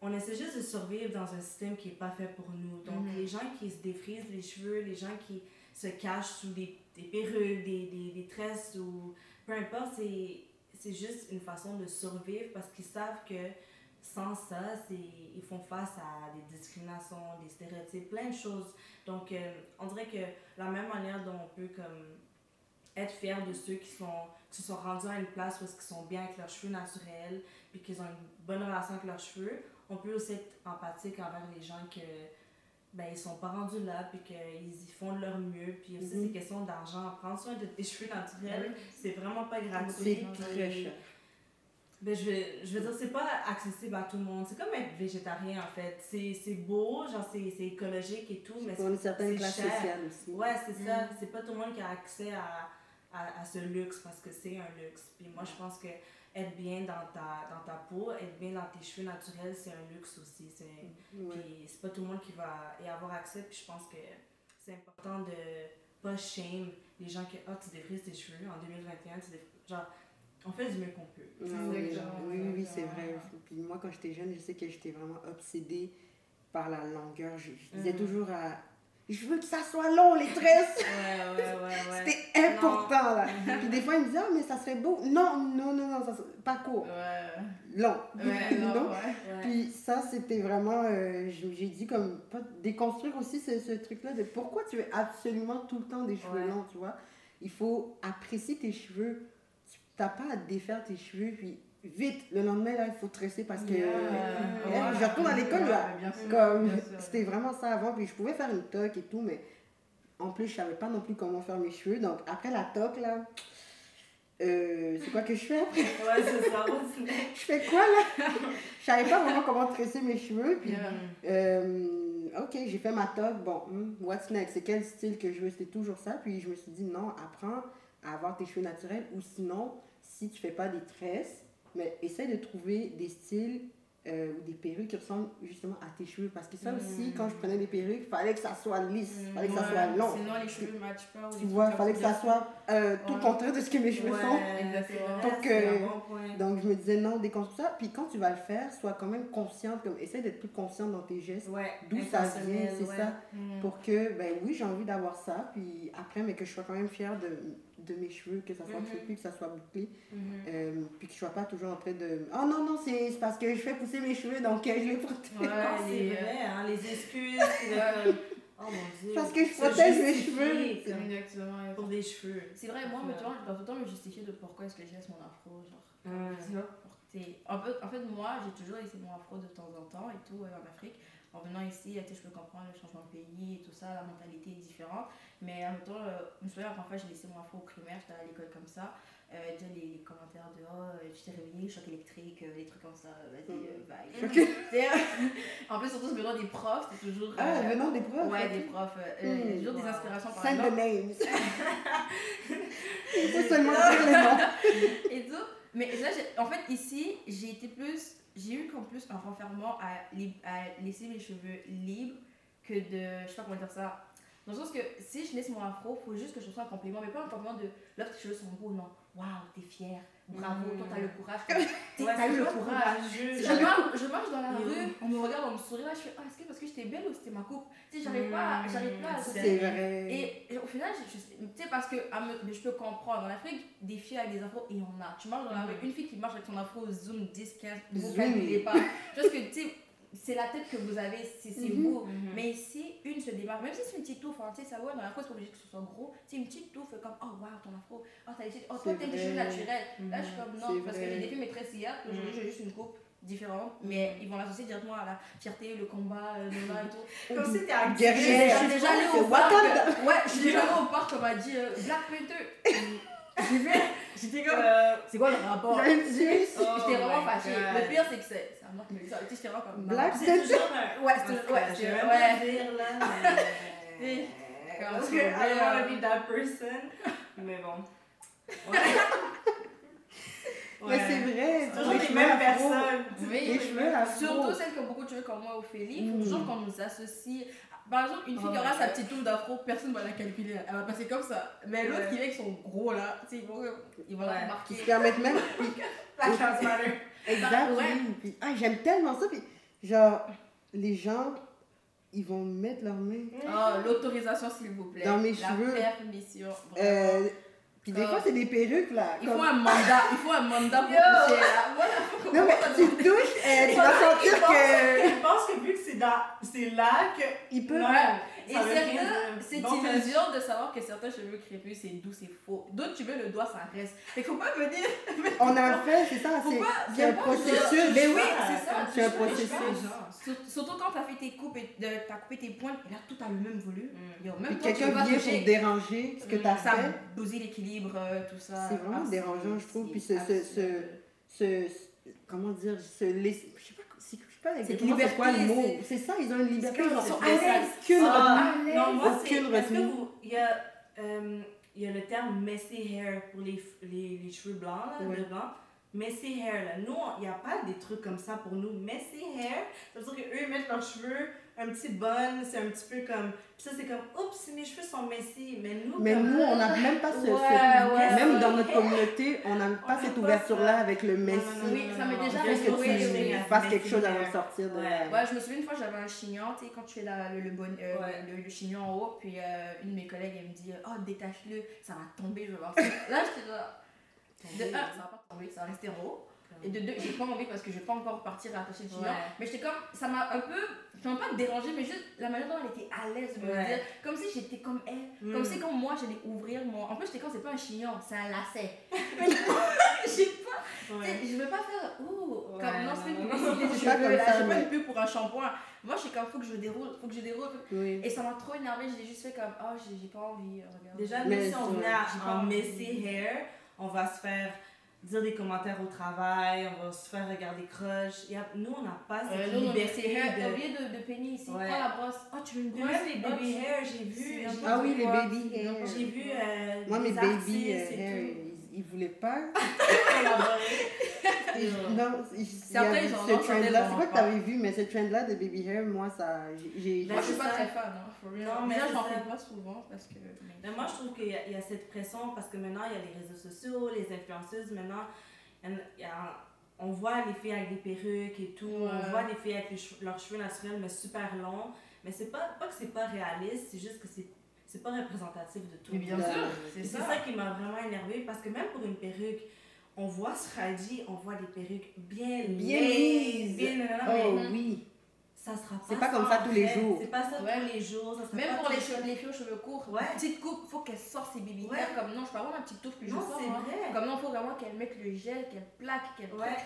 on essaie juste de survivre dans un système qui n'est pas fait pour nous. Donc, mm-hmm. les gens qui se défrisent les cheveux, les gens qui se cachent sous des, des perruques, des, des, des tresses ou peu importe, c'est juste une façon de survivre parce qu'ils savent que sans ça, ils font face à des discriminations, des stéréotypes, plein de choses. Donc, euh, on dirait que la même manière dont on peut comme, être fier de ceux qui, sont, qui se sont rendus à une place où ils sont bien avec leurs cheveux naturels, puis qu'ils ont une bonne relation avec leurs cheveux, on peut aussi être empathique envers les gens que ben, ils sont pas rendus là, puis qu'ils y font de leur mieux. Puis aussi, c'est mhm. question d'argent. Prendre soin de tes cheveux naturels, c'est vraiment pas gratuit. C'est très cher. Ben, je, veux, je veux dire, c'est pas accessible à tout le monde. C'est comme être végétarien, en fait. C'est beau, genre, c'est écologique et tout, mais c'est. Pour une certaine classe sociale aussi. Ouais, c'est ça. Mhm. C'est pas tout le monde qui a accès à, à, à ce luxe parce que c'est un luxe. Puis moi, je pense que être bien dans ta, dans ta peau, être bien dans tes cheveux naturels, c'est un luxe aussi. C'est, Puis c'est pas tout le monde qui va y avoir accès. Puis je pense que c'est important de pas shame les gens qui, ah, tu défrises tes cheveux en 2021, tu genre, on fait du mieux qu'on peut. oui, oui, oui, oui, c'est vrai. Puis moi, quand j'étais jeune, je sais que j'étais vraiment obsédée par la longueur. Je, disais mm. toujours à je veux que ça soit long, les tresses. Ouais, ouais, ouais, *laughs* C'était important, là. *laughs* Puis des fois, il me disait, ah, mais ça serait beau. Non, non, non, non, ça, pas court. Long. non. *laughs* Puis ça, c'était vraiment, euh, j'ai dit comme, déconstruire aussi ce, ce truc-là de pourquoi tu veux absolument tout le temps des cheveux longs, tu vois. Il faut apprécier tes cheveux. Tu n'as pas à défaire tes cheveux, puis vite, le lendemain, là, il faut tresser parce que je retourne à l'école, là. Comme, c'était vraiment ça avant, puis je pouvais faire une toque et tout, mais en plus, je savais pas non plus comment faire mes cheveux. Donc, après la toque, là, euh, c'est quoi que je fais après? Ouais, c'est ça *laughs* je fais quoi, là? je savais pas vraiment comment tresser mes cheveux, puis... Euh, ok, j'ai fait ma toque, bon, hmm, what's next? C'est quel style que je veux? C'était toujours ça, puis je me suis dit, non, apprends à avoir tes cheveux naturels, ou sinon, si tu fais pas des tresses, mais essaie de trouver des styles euh, ou des perruques qui ressemblent justement à tes cheveux. Parce que ça aussi, mm. quand je prenais des perruques, il fallait que ça soit lisse, il fallait que ça soit long. Sinon, les cheveux ne matchent pas. Tu vois, il fallait que ça soit euh, tout le contraire de ce que mes cheveux sont. Donc, euh, donc, je me disais non, déconstruis ça. Puis quand tu vas le faire, sois quand même consciente, comme, essaie d'être plus consciente dans tes gestes. D'où ça vient, c'est ça. Mm. Pour que, ben oui, j'ai envie d'avoir ça. Puis après, mais que je sois quand même fière de de mes cheveux, que ça soit Mhm. crépus, que ça soit bouclé. Mhm. Euh, puis que je sois pas toujours en train de. Oh non, non, c'est c'est parce que je fais pousser mes cheveux, donc euh, je les protège. Ouais, Non, c'est les, euh, vrai, hein, les excuses, *laughs* le- oh mon dieu. Parce que je protège mes cheveux. comme Exactement. Pour des cheveux. C'est vrai, moi, je dois tout le temps me justifier de pourquoi est-ce que je laisse mon afro, genre. Tu vois, t'aies- en, fait, en fait, moi, j'ai toujours laissé mon afro de temps en temps et tout, euh, en Afrique. En venant ici, je peux comprendre le changement de pays et tout ça, la mentalité est différente. Mais en même temps, euh, je me souviens, la première fois, j'ai laissé mon afro au primaire, j'étais à l'école comme ça. Euh, déjà, les, les commentaires de oh, euh, je t'ai réveillé, choc électrique, euh, des trucs comme ça, vas-y, euh, bye. Tu sais, *laughs* en plus, surtout, venant des profs, c'est toujours. Ah, venant des profs. Ouais, des profs. Hmm. toujours des inspirations par Send the exemple. names. *laughs* Il faut seulement dire les noms. *laughs* et tout. Mais là, en fait, ici, j'ai été plus. J'ai eu comme plus un renfermement à, à laisser mes cheveux libres que de. Je sais pas comment dire ça. Dans le sens que si je laisse mon afro, faut juste que je sois un compliment, mais pas un compliment de l'autre tes cheveux sont beaux, non. Waouh, t'es fière, bravo, Mm. toi t'as le courage. *laughs* T'as Ouais, eu le courage. Je marche, je marche dans la rue, on me regarde, on me sourit, là, je fais Ah, est-ce que parce que j'étais belle ou c'était ma coupe? Tu sais, j'arrive pas, Mm, j'arrive pas à c'est vrai. et et au final, je, tu sais, parce que mais je peux comprendre. En Afrique, des filles avec des afros, il y en a. Tu marches dans la rue, Mhm. une fille qui marche avec son afro zoom 10, 15, vous calculez pas. Parce que, tu sais, c'est la tête que vous avez, c'est Mhm. vous. Mhm. Mais ici, une se démarque, même si c'est une petite touffe, hein, tu sais, ça va, dans la c'est pas obligé que ce soit gros. C'est une petite touffe comme, oh waouh, ton afro, oh t'as des oh toi t'aimes des cheveux naturels. Là, je suis Mhm. comme, non, parce que j'ai des filles maîtresses hier, aujourd'hui Mhm. j'ai juste une coupe différente, mais ils vont l'associer directement à la fierté, le combat, euh, le et tout. Comme si t'es un Je Guerrier. suis déjà allée au parc. Ouais, je suis déjà allée au parc, on m'a dit euh, Black Panther. *laughs* J'ai vu, j'étais comme. Euh, C'est quoi le rapport? J'étais. Oh vraiment fâchée. God. Le pire, c'est que c'est c'est un autre mais ça, tu sais, J'étais vraiment comme. Black c'est toujours un. Ouais, c'est ouais, c'est ouais. pas le dire là, mais. Et- Parce que Ouais. I don't wanna be that person. Mais bon. *laughs* Ouais. Mais c'est vrai. C'est toujours les mêmes personnes. Oui, Les cheveux. Surtout celles qui ont beaucoup de cheveux comme moi, Ophélie. Il faut Mm. toujours qu'on nous associe. Par exemple, une fille Oh qui aura my sa petite touffe d'afro, personne ne va la calculer. Elle va passer comme ça. Mais l'autre qui est avec son gros là, tu sais, ils vont, ils vont la. Qui remarquer. se permettent même. Exact. Oui. Puis, ah, j'aime tellement ça. Puis, genre, les gens, ils vont mettre leurs mains. Oh, l'autorisation, s'il vous plaît. Dans mes la cheveux. permission. vraiment. Euh, puis des Ah. fois, c'est des perruques, là. il comme- faut un mandat. Il faut un mandat pour toucher là. Voilà. Non, mais tu touches, euh, tu vas sentir que. Je pense que vu que c'est dans... c'est là que. Il peut. Non, Et ça cette Donc, illusion de savoir que certains cheveux crépus c'est doux, c'est faux. D'autres, tu mets le doigt, ça reste. Fait faut pas venir. *laughs* On a fait, c'est ça, c'est c'est un processus. Mais oui, c'est ça. c'est un processus. Surtout quand t'as fait tes coupes, et t'as coupé tes pointes, et là tout a le même volume. Mm. Même quelqu'un vient pour déranger ce que tu as Ça fait. bousille l'équilibre, euh, tout ça. C'est vraiment Ah, dérangeant, je trouve. c'est Puis ce- comment dire, se laisser. Je sais pas, exactement c'est quoi le mot. c'est- ça, ils ont une liberté. Ils ils ont sont aucune à l'aise. aucune Ah, retenue. non, moi, c'est. Aucune Est-ce que retenue. vous. Il y a. euh, il y a le terme messy hair pour les, les, les cheveux blancs, là, Ouais. devant. Messy hair, là. Nous, il n'y a pas des trucs comme ça pour nous. Messy hair, ça veut dire qu'eux, ils mettent leurs cheveux un petit bun, c'est un petit peu comme. Puis ça, c'est comme, oups, mes cheveux sont messy. Mais nous, Mais comme- nous, on n'a même pas ce. Ouais, ouais, même dans notre communauté, on n'a pas On cette ouverture-là avec le Non, non, messi. non, Oui, ça m'est déjà non. Il faut arrivé, que tu fasses quelque chose Messy avant de sortir de. Ouais. Ouais, je me souviens une fois, j'avais un chignon, tu sais, quand tu fais la- le, le, bon, euh, Ouais. le, le chignon en haut, puis euh, une de mes collègues, elle me dit Oh, détache-le, ça va tomber, je vais voir ça. Là, j'étais là. De un, ça va pas tomber, ça va rester en haut. Et de deux, j'ai pas envie parce que je vais pas encore partir à attacher le chignon. Ouais. Mais j'étais comme, ça m'a un peu, m'a pas dérangé, mais juste la manière dont elle était à l'aise de me le Ouais. dire. Comme si j'étais comme elle. Mm. Comme si comme moi, j'allais ouvrir mon. En plus, j'étais comme, c'est pas un chignon, c'est un lacet. *laughs* Mais j'ai pas. Ouais. je veux pas faire ouh, Ouais, comme non, c'est une publicité de cheveux, là, pas une pub pour un shampoing. Moi, je suis comme, faut que je déroule, faut que je déroule. Oui. Et ça m'a trop énervé, j'ai juste fait comme, oh, j'ai pas envie, regarde. Déjà, Mais si on pas en messy hair, on va se faire dire des commentaires au travail, on va se faire regarder croche. Il y a- Nous, on n'a pas cette Euh, non, non, mais liberté t'as de... oublié de, de peigner ici, Ouais. prends la brosse. Oh, tu veux une brosse? même les Oh, baby tu- hair, j'ai vu... Ah oui, les baby hair. J'ai vu euh, Moi, mes baby hair, tout ils, voulaient pas. collaborer. Non, a ils ont ce trend-là. C'est quoi que t'avais vu, mais ce trend-là de baby hair, moi, ça. j'ai-. Ben, Moi, je suis pas ça. très fan, hein, for real. Non, mais j'en fais pas souvent parce que. Mais moi, je trouve qu'il y, y a cette pression parce que maintenant, il y a les réseaux sociaux, les influenceuses. Maintenant, il y a- il y a- on voit les filles avec des perruques et tout. Ouais. On voit les filles avec les cheveux- leurs cheveux naturels, mais super longs. Mais c'est pas, pas que c'est pas réaliste, c'est juste que c'est c'est pas représentatif de tout. Mais bien sûr, Et c'est ça. ça qui m'a vraiment énervée parce que même pour une perruque, on voit IG, on voit des perruques bien Bien bien Oh mais oui. ça sera pas C'est pas comme ça tous les jours. C'est pas ça Ouais. tous les jours. Ça sera Même pas pour les, cheveux, les filles aux cheveux courts, Ouais. petite coupe, faut qu'elle sorte ses baby Ouais. Comme non, je peux avoir ma petite touffe puis je Non, sors. c'est hein. vrai. Comme non, faut vraiment qu'elle mette le gel, qu'elle plaque, qu'elle Ouais.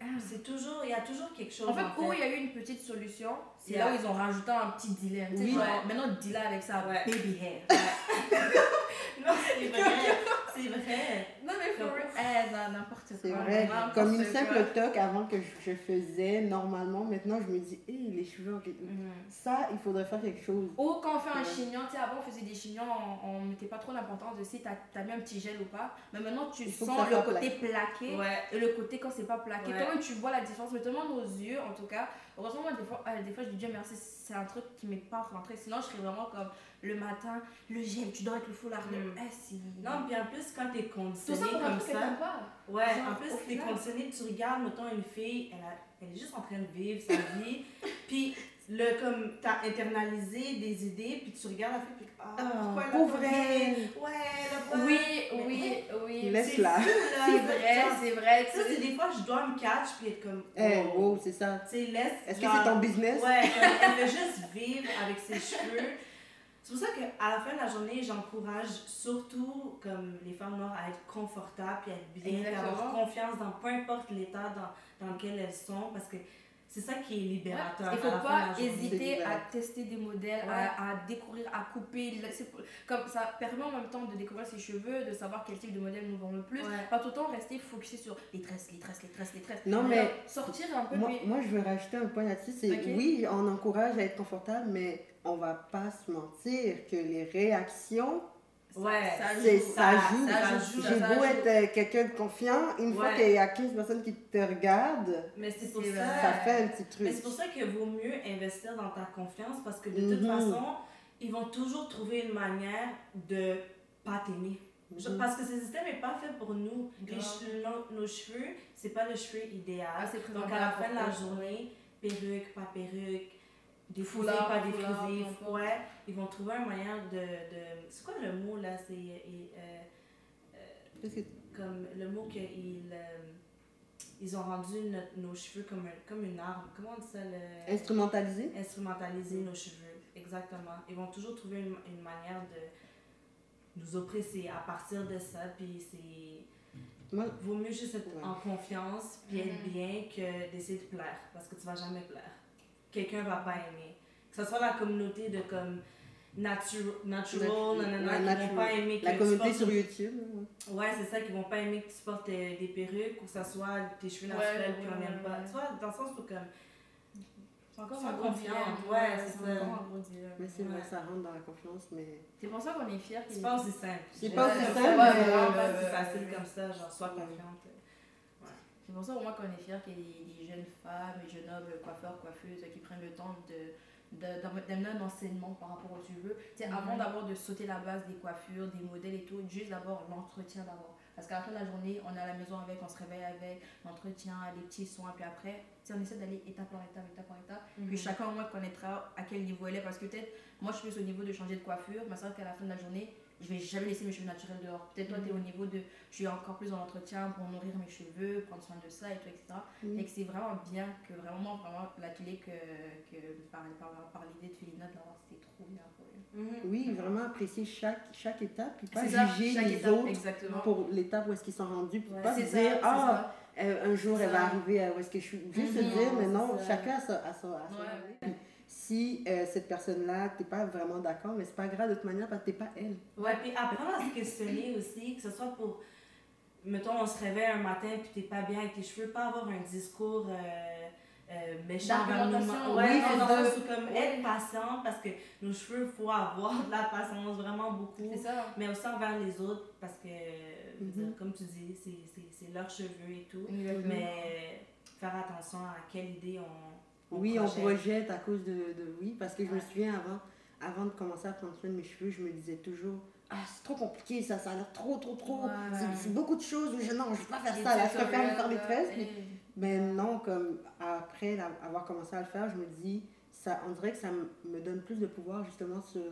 Ah. C'est toujours, il y a toujours quelque chose. En fait, où il y a eu une petite solution, c'est Yeah. là où ils ont rajouté un petit sais, Oui. genre, Ouais. maintenant, dis-la avec sa Ouais. baby hair. *laughs* Non, c'est *laughs* vrai. C'est vrai. Non, mais eh, non, n'importe quoi. C'est vrai. Comme une simple toque avant que je, faisais normalement, maintenant je me dis, hé, les cheveux, ok, Mm. ça, il faudrait faire quelque chose. Ou quand on fait un chignon, tu sais, avant on faisait des chignons, on, on mettait pas trop d'importance de si t'as as mis un petit gel ou pas. Mais maintenant tu faut sens le côté plaqué Ouais. et le côté quand c'est pas plaqué. Ouais. Comment tu vois la différence Mais tellement nos yeux, en tout cas, heureusement, moi, des fois, euh, des fois je dis Dieu merci, c'est un truc qui m'est pas rentré. Sinon, je serais vraiment comme le matin, le gel, tu dors avec le foulard. Mm. Eh, c'est. Non, puis en plus, quand t'es tout conditionné ça pour comme que ça. pas. Ouais, Genre, en plus, t'es conditionné, tu regardes, mettons, une fille, elle, a- elle est juste en train de vivre sa *laughs* vie, puis le, comme, t'as internalisé des idées, puis tu regardes la fille, puis ah, pourquoi elle a pauvre pas bien? elle. Ouais, elle a pas... Oui, Mais- oui, oui. Laisse-la. C'est vrai, *laughs* c'est vrai. Ça, c'est des fois, je dois me catch, puis être comme... Wow, c'est ça. Tu sais, laisse... Est-ce que c'est ton business? Ouais, comme elle fait juste vivre avec ses cheveux. C'est pour ça qu'à la fin de la journée, j'encourage surtout comme les femmes noires à être confortables et à être bien, et à avoir confiance dans peu importe l'état dans, dans lequel elles sont, parce que c'est ça qui est libérateur. Il faut la fin de pas hésiter à tester des modèles, Ouais. à, à découvrir, à couper. Comme ça permet en même temps de découvrir ses cheveux, de savoir quel type de modèle nous vend le plus. Ouais. Pas tout le temps rester focusé sur les tresses, les tresses, les tresses, les tresses. Non, mais sortir un peu. moi, puis- moi, je veux rajouter un point là-dessus. C'est Ok. oui, on encourage à être confortable, mais on va pas se mentir que les réactions, Ouais. ça c'est- joue. J'ai beau être euh, quelqu'un de confiant, une fois qu'il y a 15 personnes qui te regardent, Mais c'est pour ça... ça fait un petit Mais truc. c'est pour ça qu'il vaut mieux investir dans ta confiance parce que de toute Mhm. façon, ils vont toujours trouver une manière de pas t'aimer. Je- Mhm. Parce que ce système n'est pas fait pour nous. Les Grave. che- nos, nos cheveux, c'est pas le cheveu idéal. Ah, Donc à la fin de la journée, perruque, pas perruque, défrisé, pas défrisé, ouais, ils vont trouver un moyen de. de c'est quoi le mot là C'est euh, euh, comme le mot qu'ils euh, ils ont rendu notre- nos cheveux comme, un- comme une arme. Comment on dit ça le... Instrumentalisé? Instrumentaliser nos cheveux, exactement. Ils vont toujours trouver une, une manière de nous oppresser à partir de ça, puis c'est... Moi, Vaut mieux juste être Ouais. en confiance, puis être Mhm. bien, que d'essayer de plaire, parce que tu vas jamais plaire. Quelqu'un va pas aimer. Que ce soit la communauté de comme natu natural, Natu- nanana, ouais, qui natural. vont pas aimer que la tu communauté portes- sur YouTube. là. Ouais, c'est ça, qui vont pas aimer que tu portes euh, des perruques ou que ça soit tes cheveux naturels, ouais, puis on n'aime pas. ouais. Tu vois, dans le sens où comme. C'est encore confiante, dilemme. ouais, c'est ça. Mais c'est vrai, Ouais. ça rentre dans la confiance, mais... C'est pour ça qu'on est fiers. C'est pas aussi simple. C'est pas aussi c'est simple, mais, euh, facile comme ça, genre, sois ouais. confiante. C'est pour ça au moins qu'on est fiers qu'il y ait des, des jeunes femmes et jeunes hommes, coiffeurs, coiffeuses, qui prennent le temps de de- d'am- d'amener un enseignement par rapport aux cheveux. Tu sais, Mhm. Avant d'abord de sauter la base des coiffures, des modèles et tout, juste d'abord l'entretien d'abord. Parce qu'à la fin de la journée, on est à la maison avec, on se réveille avec, l'entretien, les petits soins, puis après, on essaie d'aller étape par étape, étape par étape. Mhm. Puis chacun au moins connaîtra à quel niveau elle est. Parce que peut-être, moi je suis plus au niveau de changer de coiffure, mais c'est vrai qu'à la fin de la journée, je vais jamais laisser mes cheveux naturels dehors. Peut-être toi, tu es au niveau de. Je suis encore plus dans l'entretien pour nourrir mes cheveux, prendre soin de ça et tout, etc. Mhm. Et que c'est vraiment bien que vraiment, vraiment, l'atelier que, que par, par, par l'idée de Félina de l'avoir, c'était trop bien pour eux. Mhm. Oui, vraiment apprécier chaque, chaque étape, puis pas ça, juger les étape, autres exactement. pour l'étape où est-ce qu'ils sont rendus, puis Ouais, pas se dire, ah, euh, un jour elle va arriver à où est-ce que je suis. Juste se Mhm. dire, mais non, ça. chacun a sa, a sa, a son Ouais. Si euh, cette personne-là, t'es pas vraiment d'accord, mais c'est pas grave de toute manière parce que t'es pas elle. Ouais, puis apprendre à se questionner aussi, que ce soit pour. Mettons, on se réveille un matin puis t'es pas bien avec tes cheveux, pas avoir un discours euh, euh, méchant vers nous. Ouais, oui, non, où comme Ouais. être patient parce que nos cheveux, faut avoir de la patience vraiment beaucoup. C'est ça. Mais aussi envers les autres parce que, Mhm. dire, comme tu dis, c'est- c'est c'est leurs cheveux et tout. Mais faire attention à quelle idée on, on oui, projette. on projette à cause de, de oui, parce que je me Ouais. souviens avant, avant de commencer à prendre soin de mes cheveux, je me disais toujours, ah, c'est trop compliqué ça, ça a l'air trop, trop, trop. Ouais. C'est- beaucoup de choses où je, non, je vais pas faire ça, là, je préfère me faire des tresses. Mais non, comme après la- avoir commencé à le faire, je me dis, ça, on dirait que ça me- donne plus de pouvoir justement sur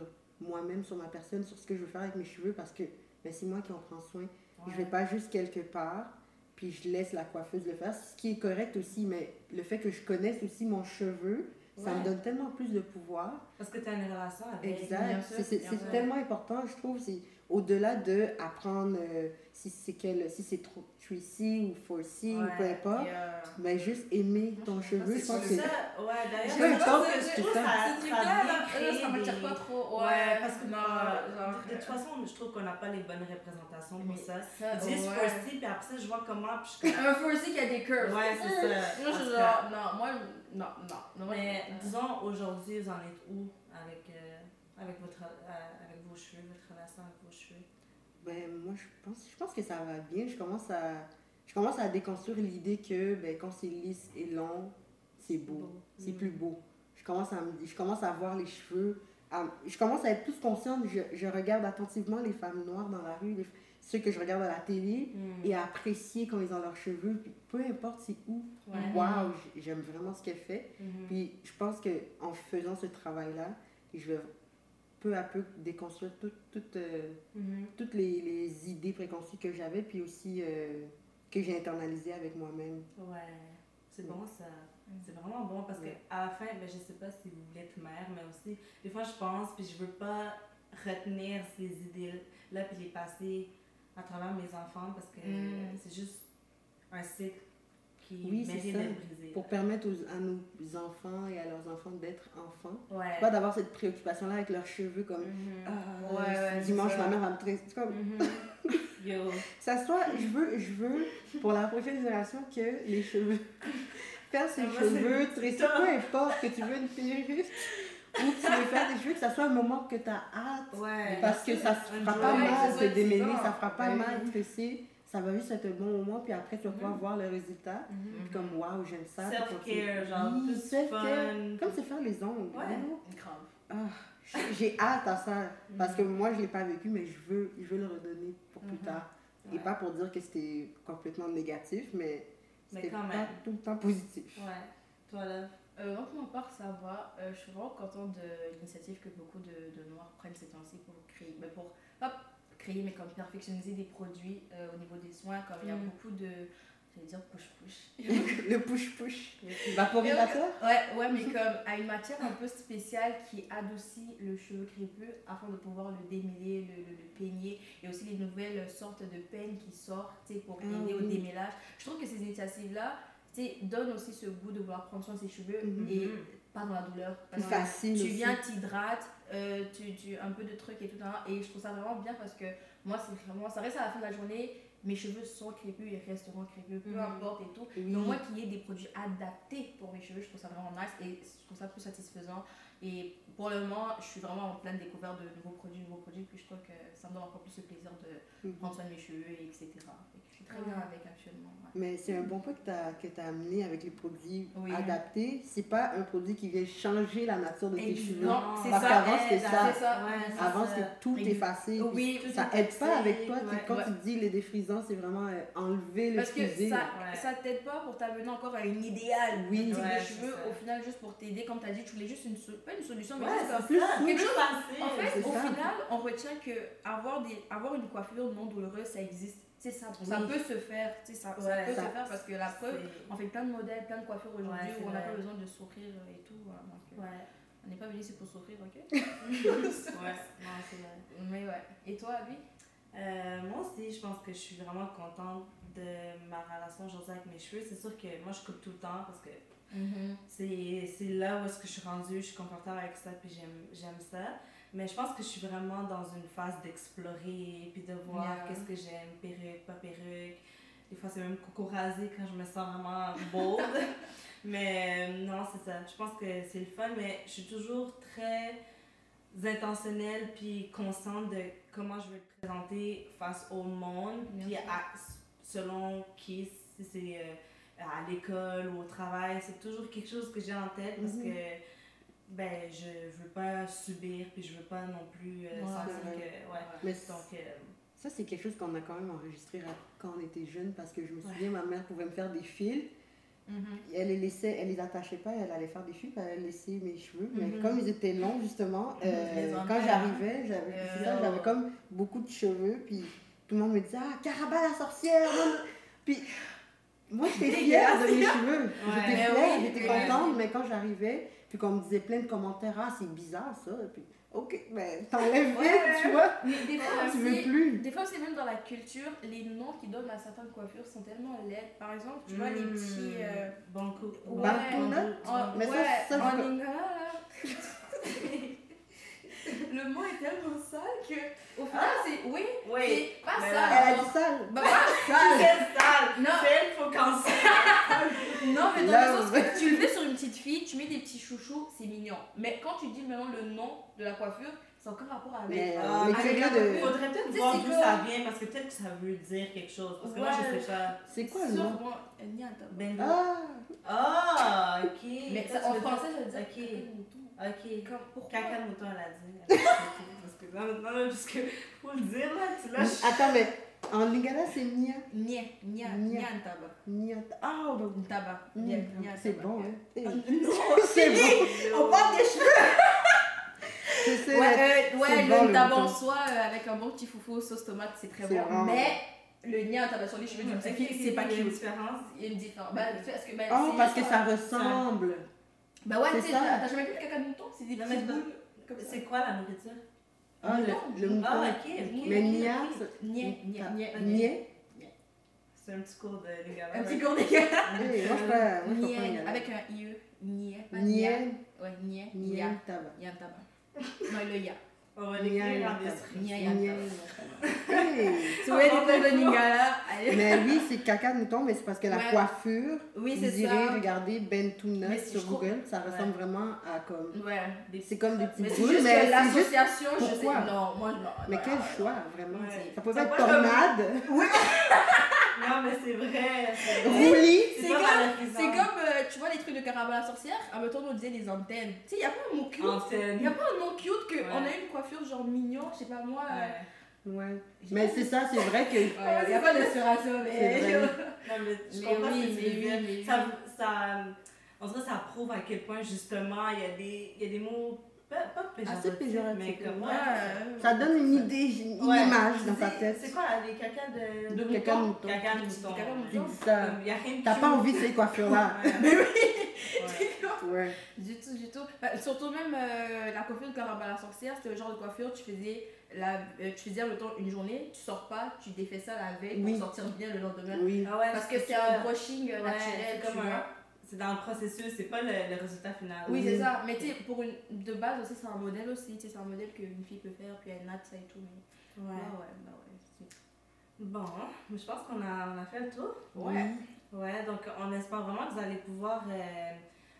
moi-même sur ma personne, sur ce que je veux faire avec mes cheveux parce que ben, c'est moi qui en prends soin. Je Je vais pas juste quelque part, puis je laisse la coiffeuse le faire, ce qui est correct aussi, mais le fait que je connaisse aussi mon cheveu, ça me donne tellement plus de pouvoir. Parce que tu as une relation avec Exact. C'est tellement important, je trouve. C'est au-delà de apprendre euh, si c'est quel si c'est trop 3C ou 4C ou peu importe mais juste aimer ton cheveu je pense que ça. Ouais d'ailleurs peu importe ce que ça m'attire pas trop ouais parce que de, toute façon je trouve qu'on n'a pas les bonnes représentations pour ça, ça 10 4C puis après ça je vois comment puis un 4C qui a des curves. Ouais c'est ça. Moi je genre non moi non non mais disons aujourd'hui vous en êtes où avec euh, avec votre euh, avec vos cheveux votre relation avec vos cheveux ben, moi, je pense, je pense que ça va bien. Je commence à, je commence à déconstruire l'idée que ben, quand c'est lisse et long, c'est beau. C'est plus beau. Je commence, à me, je commence à voir les cheveux. je commence à être plus consciente. Je, je, regarde attentivement les femmes noires dans la rue, ceux que je regarde à la télé, mm. et à apprécier quand ils ont leurs cheveux. peu importe c'est où. Waouh, j'aime vraiment ce qu'elle fait. Mm-hmm. Puis je pense qu'en faisant ce travail-là, je vais peu à peu déconstruire euh, mm-hmm. toutes les, les, idées préconçues que j'avais, puis aussi euh, que j'ai internalisées avec moi-même. Ouais, c'est bon ça. C'est vraiment bon parce que qu'à la fin, ben, je sais pas si vous voulez être mère, mais aussi, des fois je pense, puis je veux pas retenir ces idées-là, puis les passer à travers mes enfants parce que mm. c'est juste un cycle oui, c'est ça. Pour permettre à nos enfants et à leurs enfants d'être enfants. Pas d'avoir cette préoccupation-là avec leurs cheveux comme mm-hmm. ah, dimanche, ma mère va me traiter. Comme... Mm-hmm. *laughs* ça soit, je veux, je veux pour la prochaine génération que les cheveux. *laughs* faire ses ah, cheveux, traiter, peu importe que tu veux une perruque ou que tu veux faire des cheveux, que ça soit un moment que tu as hâte. parce que ça ne fera pas mal de démêler, ça fera pas mal de tresser ça va juste être un bon moment, puis après, tu vas pouvoir mm-hmm. voir le résultat. Mm-hmm. Puis comme, waouh, j'aime ça. Self-care, genre, fun. Comme c'est faire les ongles. Ouais, grave. Ah, j'ai hâte à ça, parce que moi, je ne l'ai pas vécu, mais je veux, je veux le redonner pour plus tard. Et pas pour dire que c'était complètement négatif, mais c'était pas tout le temps positif. Ouais. Toi, là euh, donc, ma part, ça va. Euh, je suis vraiment contente de l'initiative que beaucoup de, de Noirs prennent ces temps-ci pour créer, mais pour, hop, créer, mais comme perfectionner des produits euh, au niveau des soins, comme il y a mm. beaucoup de. J'allais dire push-push. *laughs* le push-push. Vaporisateur? Ouais, ouais, mais comme à une matière un peu spéciale qui adoucit le cheveu crépus afin de pouvoir le démêler, le, le, peigner et aussi les nouvelles sortes de peines qui sortent pour ah aider au démêlage. Je trouve que ces initiatives-là donnent aussi ce goût de vouloir prendre soin de ses cheveux mm-hmm. et pas dans la douleur. Facile. Tu viens, t'hydrates, euh, tu, tu, un peu de trucs et tout. Hein, et je trouve ça vraiment bien parce que moi, c'est vraiment, ça reste à la fin de la journée, mes cheveux sont crépus, ils resteront crépus, peu mhm. importe et tout. Donc, moi, qu'il y ait des produits adaptés pour mes cheveux, je trouve ça vraiment nice et je trouve ça plus satisfaisant. Et pour le moment, je suis vraiment en pleine découverte de nouveaux produits, nouveaux produits. Puis je trouve que ça me donne encore plus le plaisir de mhm. prendre soin de mes cheveux, etc. très bien avec actuellement. Mais c'est un bon point que tu as, que as amené avec les produits adaptés. C'est pas un produit qui vient changer la nature de tes cheveux. Non, c'est ça. qu'avant, c'était ça. Avant, c'était tout effacé. Oui, ça aide pas avec toi. quand tu dis les défrisants, c'est vraiment euh, enlever le Parce que ça, ça t'aide pas pour t'amener encore à une idéale oui. des cheveux. Au final, juste pour t'aider, comme tu as dit, tu voulais juste une, pas une solution, mais juste plus quelque chose. En fait, au final, on retient que avoir, des, avoir une coiffure non douloureuse, ça existe ça, ça peut se faire, ça, ça peut se faire parce que la preuve, on fait plein de modèles, plein de coiffures aujourd'hui où on n'a pas besoin de sourire et tout. Donc, euh, on n'est pas venu ici pour souffrir, ok? *laughs* Ouais, non, c'est vrai. Mais ouais. Et toi, Abby? Euh, Moi aussi, je pense que je suis vraiment contente de ma relation aujourd'hui avec mes cheveux. C'est sûr que moi, je coupe tout le temps parce que mm-hmm. c'est là où est-ce que je suis rendue, je suis confortable avec ça, puis j'aime ça. Mais je pense que je suis vraiment dans une phase d'explorer, puis de voir qu'est-ce que j'aime, perruque, pas perruque. Des fois, c'est même coco rasé quand je me sens vraiment bold. *laughs* mais euh, non, c'est ça. Je pense que c'est le fun, mais je suis toujours très intentionnelle puis consciente de comment je veux te présenter face au monde, puis selon qui, si c'est euh, à l'école ou au travail, c'est toujours quelque chose que j'ai en tête parce mm-hmm. que ben je veux pas subir puis je veux pas non plus euh, sentir que ouais donc euh, ça c'est quelque chose qu'on a quand même enregistré quand on était jeune parce que je me souviens ma mère pouvait me faire des fils Mhm. Elle les laissait, elle les attachait pas, elle allait faire des cheveux, elle laissait mes cheveux. Mais Mhm. comme ils étaient longs, justement, euh, quand j'arrivais, j'avais comme beaucoup de cheveux. Puis tout le monde me disait Ah, Caraba la sorcière. Puis moi, j'étais fière de mes cheveux. J'étais fière, j'étais contente, mais quand j'arrivais, puis qu'on me disait plein de commentaires Ah, c'est bizarre ça. Puis, ok, mais t'enlèves vite, Ouais. tu vois. Mais des fois Tu veux aussi, plus. des fois aussi même dans la culture, les noms qu'ils donnent à certaines coiffures sont tellement laides. Par exemple, tu vois les Mm. petits. euh, Bon coup. Ouais. Bantu, en- Mais ça, ouais, ça, en je- lingala, là. Le mot est tellement sale que au final c'est oui, Oui. c'est pas là, Elle a dit sale. Bah, ouais, *laughs* C'est sale. Non. C'est elle faut cancer. Non, mais dans le sens que tu le fais sur une petite fille, tu mets des petits chouchous, c'est mignon. Mais quand tu dis maintenant le nom de la coiffure, c'est encore rapport avec. Mais, Ah, la de. coiffure. Faudrait peut-être Tu sais, voir d'où ça vient parce que peut-être que ça veut dire quelque chose. Parce que moi, je sais pas. C'est quoi le nom? euh. Ben, Ah Ah, ok. Mais ça, en français, ça veut dire Ok. Ok. Comme, pourquoi? Caca mouton, elle a dit. *laughs* Parce que, non, non, parce que, faut le dire là, tu lâches. Attends, mais en lingala, c'est Nia. Nia, Nia, Nia. Nia Ntaba. Nia. Ah, bah, Ntaba. mm, Nia, Nia c'est bon, hein. Eh, Non, *laughs* C'est bon. On parle des cheveux. *laughs* Ouais, euh, ouais le Ntaba en soi, euh, avec un bon petit foufou, sauce tomate, c'est très bon. Mais le Nia Ntaba sur les cheveux d'une petite fille, c'est pas Il y a une différence. Il y a une différence. Bah, parce que, bah, Oh, parce que ça ressemble. Bah ouais, tu sais, t'as jamais vu le caca de mouton C'est des petites boules. C'est quoi la nourriture? Ah, le, le mouton. Ah, ok. Mais Nia, Nia, Nia, Nia, Ah, Nia. Nia. C'est un petit cours de. Un petit cours des gars. Moi, je pas. Moi, je comprends Nia, avec un IE. Nia, pas Nia. Nia. Ouais, Nia, Nia, Nia. tabac. Nia. Non, le Ya. Hey. *laughs* Tu vois les cours de Lingala Allez. Mais oui, c'est caca de mouton, mais c'est parce que la Ouais. coiffure, Oui, vous c'est irez ça. regarder si sur trouve- Google, ça ressemble vraiment à comme. Ouais. C'est comme des petits Mais juste mais juste. l'association, je sais. Non, moi, non. Mais quel choix, vraiment. Ça peut être tornade, *laughs* Non, mais c'est vrai. roulis. C'est comme-. C'est comme, euh, tu vois, les trucs de Carabin la sorcière, à même temps, on disait les antennes. Tu sais, il n'y a pas un mot cute. Antenne. Il n'y a pas un nom cute que Ouais. on a une coiffure genre mignon, je sais pas moi. euh, Ouais. Mais c'est ça, c'est vrai que. *laughs* Il n'y a pas d'inspiration, *laughs* mais. *laughs* Non, mais je Mais comprends oui, ce que tu mais oui, mais. Ça, ça, on dirait que ça prouve à quel point, justement, il y a des, il y a des mots pas, pas Assez péjoratifs, mais comme... ouais. Ouais. Ça donne une idée, une Ouais. image dans ta tête. C'est quoi, les cacas de... De Caca de mouton. Caca mouton. caca de J'ai mouton. dit ça. Comme, y a rien de T'as pas envie de ces coiffures-là. *laughs* Mais oui, Ouais. Du tout, du tout. Enfin, surtout même euh, la coiffure de Carabin la sorcière, c'était le genre de coiffure, tu faisais, la, euh, tu faisais mettons, une journée, tu sors pas, tu défais ça la veille Oui. pour sortir bien le lendemain. Oui. Ah ouais, Parce que c'est un brushing euh, Ouais, naturel, comme vois. un- C'est dans le processus, c'est pas le, le résultat final. Oui, c'est ça. Mais tu sais, pour une de base aussi, c'est un modèle aussi. C'est un modèle qu'une fille peut faire, puis elle natte ça et tout. Mais... Ouais. Ouais, ouais, bah ouais. Bon, je pense qu'on a, on a fait le tour. Ouais. Ouais, donc on espère vraiment que vous allez pouvoir euh,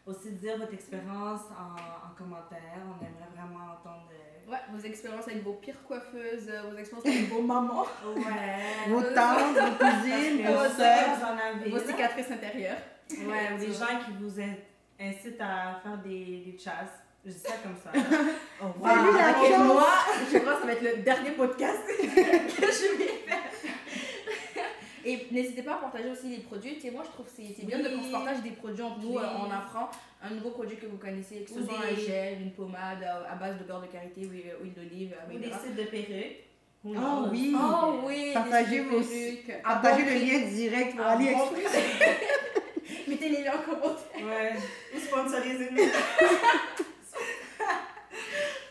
aussi dire votre expérience en, en commentaire. On aimerait vraiment entendre. euh, Ouais, vos expériences avec vos pires coiffeuses, euh, vos expériences avec vos mamans, Ouais. *laughs* Vos tantes, vos cousines, vos avez. vos cicatrices intérieures. Ouais, ou des gens qui vous in- incitent à faire des, des chasses. Je dis ça comme ça. *laughs* Oh, Salut, la Ok, chance. moi, je crois que ça va être le dernier podcast *laughs* que je vais faire. Et n'hésitez pas à partager aussi les produits. Tu sais, moi, je trouve que c'est c'est bien de Oui. qu'on se partage des produits entre nous. Oui. euh, on apprend un nouveau produit que vous connaissez, que ce Ou soit des- un gel, une pommade euh, à base de beurre de karité, huile, huile d'olive, euh, Ou des sites de perruques. Who Ah oui. Oh oui, Partagez vos- Partagez le lien direct pour À aller bon *laughs* prix. *laughs* Mettez les liens en commentaire. Ouais. Ou sponsoriser nous.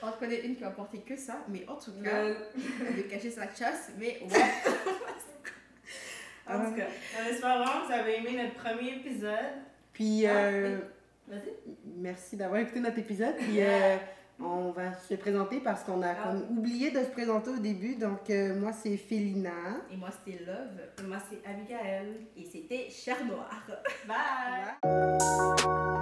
On *laughs* connaît une qui va porter que ça, mais en tout cas, Euh, de cacher sa chasse, mais *laughs* ouais. En tout cas, on espère vraiment que vous avez aimé notre premier épisode. Puis, Ah, euh, Vas-y. merci d'avoir écouté notre épisode. Puis, euh, on va se présenter parce qu'on a ah. oublié de se présenter au début. Donc, euh, moi, c'est Félina. Et moi, c'est Love. Et moi, c'est Abigail. Et c'était Cher Noir. *laughs* Bye! Bye.